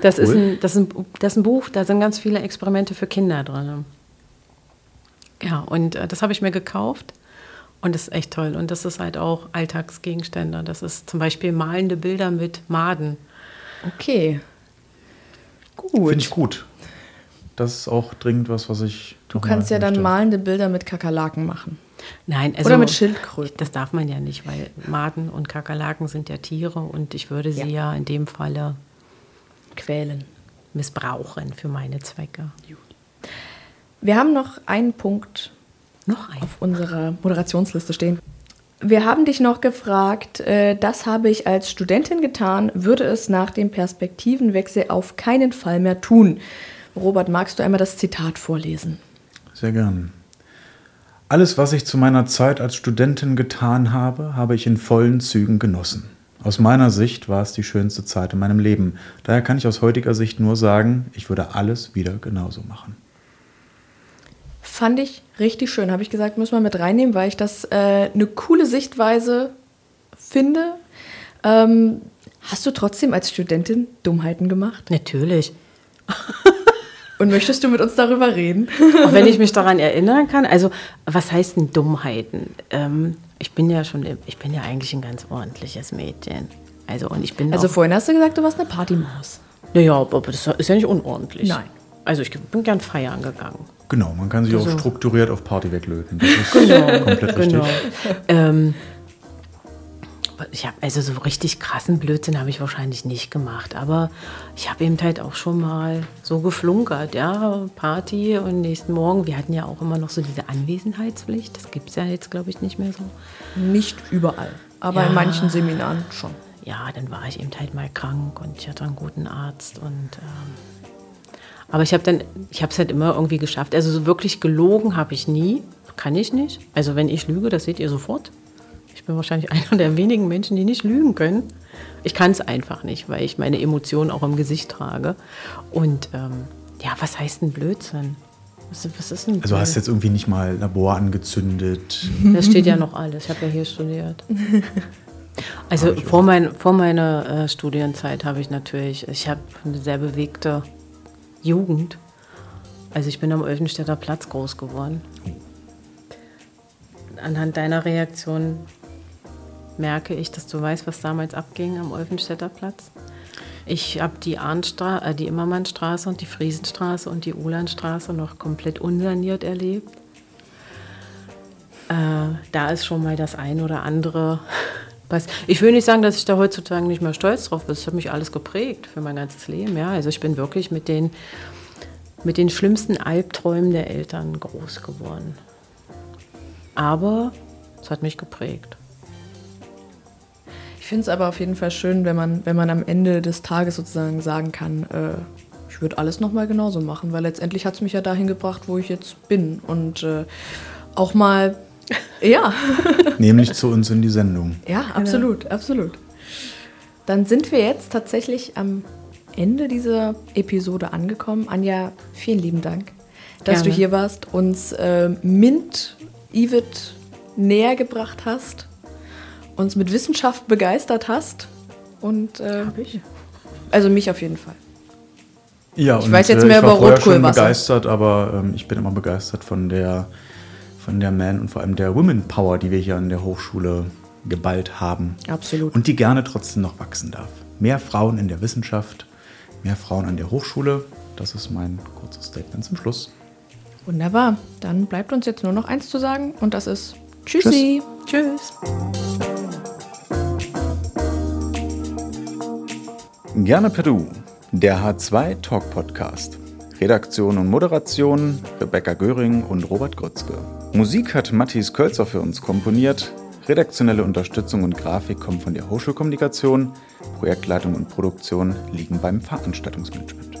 das ist Cool. ein, das ist ein, das ist ein Buch, da sind ganz viele Experimente für Kinder drin. Ja, und äh, das habe ich mir gekauft und das ist echt toll. Und das ist halt auch Alltagsgegenstände. Das ist zum Beispiel malende Bilder mit Maden. Okay. Gut. Finde ich gut. Das ist auch dringend was, was ich. Du kannst ja dann malende Bilder mit Kakerlaken machen. Nein, also Oder mit Schildkröten. Das darf man ja nicht, weil Maden und Kakerlaken sind ja Tiere und ich würde sie ja, in dem Falle Quälen. missbrauchen für meine Zwecke. Wir haben noch einen Punkt Noch ein. auf unserer Moderationsliste stehen. Wir haben dich noch gefragt, äh, das habe ich als Studentin getan, würde es nach dem Perspektivenwechsel auf keinen Fall mehr tun. Robert, magst du einmal das Zitat vorlesen? Sehr gern. Alles, was ich zu meiner Zeit als Studentin getan habe, habe ich in vollen Zügen genossen. Aus meiner Sicht war es die schönste Zeit in meinem Leben. Daher kann ich aus heutiger Sicht nur sagen, ich würde alles wieder genauso machen. Fand ich richtig schön, habe ich gesagt, müssen wir mit reinnehmen, weil ich das äh, eine coole Sichtweise finde. Ähm, hast du trotzdem als Studentin Dummheiten gemacht? Natürlich. Und möchtest du mit uns darüber reden? Auch wenn ich mich daran erinnern kann, also was heißt denn Dummheiten? Ähm, ich bin ja schon, ich bin ja eigentlich ein ganz ordentliches Mädchen. Also und ich bin Also vorhin hast du gesagt, du warst eine Partymaus. naja, aber das ist ja nicht unordentlich. Nein. Also ich bin gern feiern gegangen. Genau, man kann sich auch Also- strukturiert auf Party weglöten. Das ist Genau, komplett richtig. genau. ähm, ich habe also so richtig krassen Blödsinn habe ich wahrscheinlich nicht gemacht, aber ich habe eben halt auch schon mal so geflunkert, ja, Party und nächsten Morgen. Wir hatten ja auch immer noch so diese Anwesenheitspflicht. Das gibt es ja jetzt, glaube ich, nicht mehr so. Nicht überall, aber Ja. in manchen Seminaren schon. Ja, dann war ich eben halt mal krank und ich hatte einen guten Arzt und ähm, aber ich habe dann, ich habe es halt immer irgendwie geschafft. Also so wirklich gelogen habe ich nie, kann ich nicht. Also wenn ich lüge, das seht ihr sofort. Ich bin wahrscheinlich einer der wenigen Menschen, die nicht lügen können. Ich kann es einfach nicht, weil ich meine Emotionen auch im Gesicht trage. Und ähm, ja, was heißt denn Blödsinn? Was, was ist denn Also hast jetzt irgendwie nicht mal Labor angezündet. Das steht ja noch alles. Ich habe ja hier studiert. Also vor, mein, vor meiner äh, Studienzeit habe ich natürlich, ich habe eine sehr bewegte Jugend. Also ich bin am Olfenstädter Platz groß geworden. Anhand deiner Reaktion merke ich, dass du weißt, was damals abging am Olfenstädter Platz. Ich habe die, äh, die Immermannstraße und die Friesenstraße und die Ulandstraße noch komplett unsaniert erlebt. Äh, da ist schon mal das ein oder andere. Ich will nicht sagen, dass ich da heutzutage nicht mehr stolz drauf bin. Das hat mich alles geprägt für mein ganzes Leben. Ja? Also ich bin wirklich mit den, mit den schlimmsten Albträumen der Eltern groß geworden. Aber es hat mich geprägt. Ich finde es aber auf jeden Fall schön, wenn man, wenn man am Ende des Tages sozusagen sagen kann, äh, ich würde alles nochmal genauso machen, weil letztendlich hat es mich ja dahin gebracht, wo ich jetzt bin. Und äh, auch mal, ja, Nämlich zu uns in die Sendung. ja, absolut, absolut. Dann sind wir jetzt tatsächlich am Ende dieser Episode angekommen. Anja, vielen lieben Dank, dass Gerne. du hier warst, uns äh, Mint Ivet näher gebracht hast, uns mit Wissenschaft begeistert hast und äh, also mich auf jeden Fall. Ja, Ich weiß jetzt mehr ich war über vorher schon Rotkohlwasser. begeistert, aber ähm, ich bin immer begeistert von der, von der Man- und vor allem der Women Power, die wir hier an der Hochschule geballt haben. Absolut. Und die gerne trotzdem noch wachsen darf. Mehr Frauen in der Wissenschaft, mehr Frauen an der Hochschule. Das ist mein kurzes Statement zum Schluss. Wunderbar. Dann bleibt uns jetzt nur noch eins zu sagen und das ist Tschüssi. Tschüss. Gerne per Du, der H2 Talk Podcast. Redaktion und Moderation Rebecca Göring und Robert Grützke. Musik hat Matthias Kölzer für uns komponiert. Redaktionelle Unterstützung und Grafik kommen von der Hochschulkommunikation. Projektleitung und Produktion liegen beim Veranstaltungsmanagement.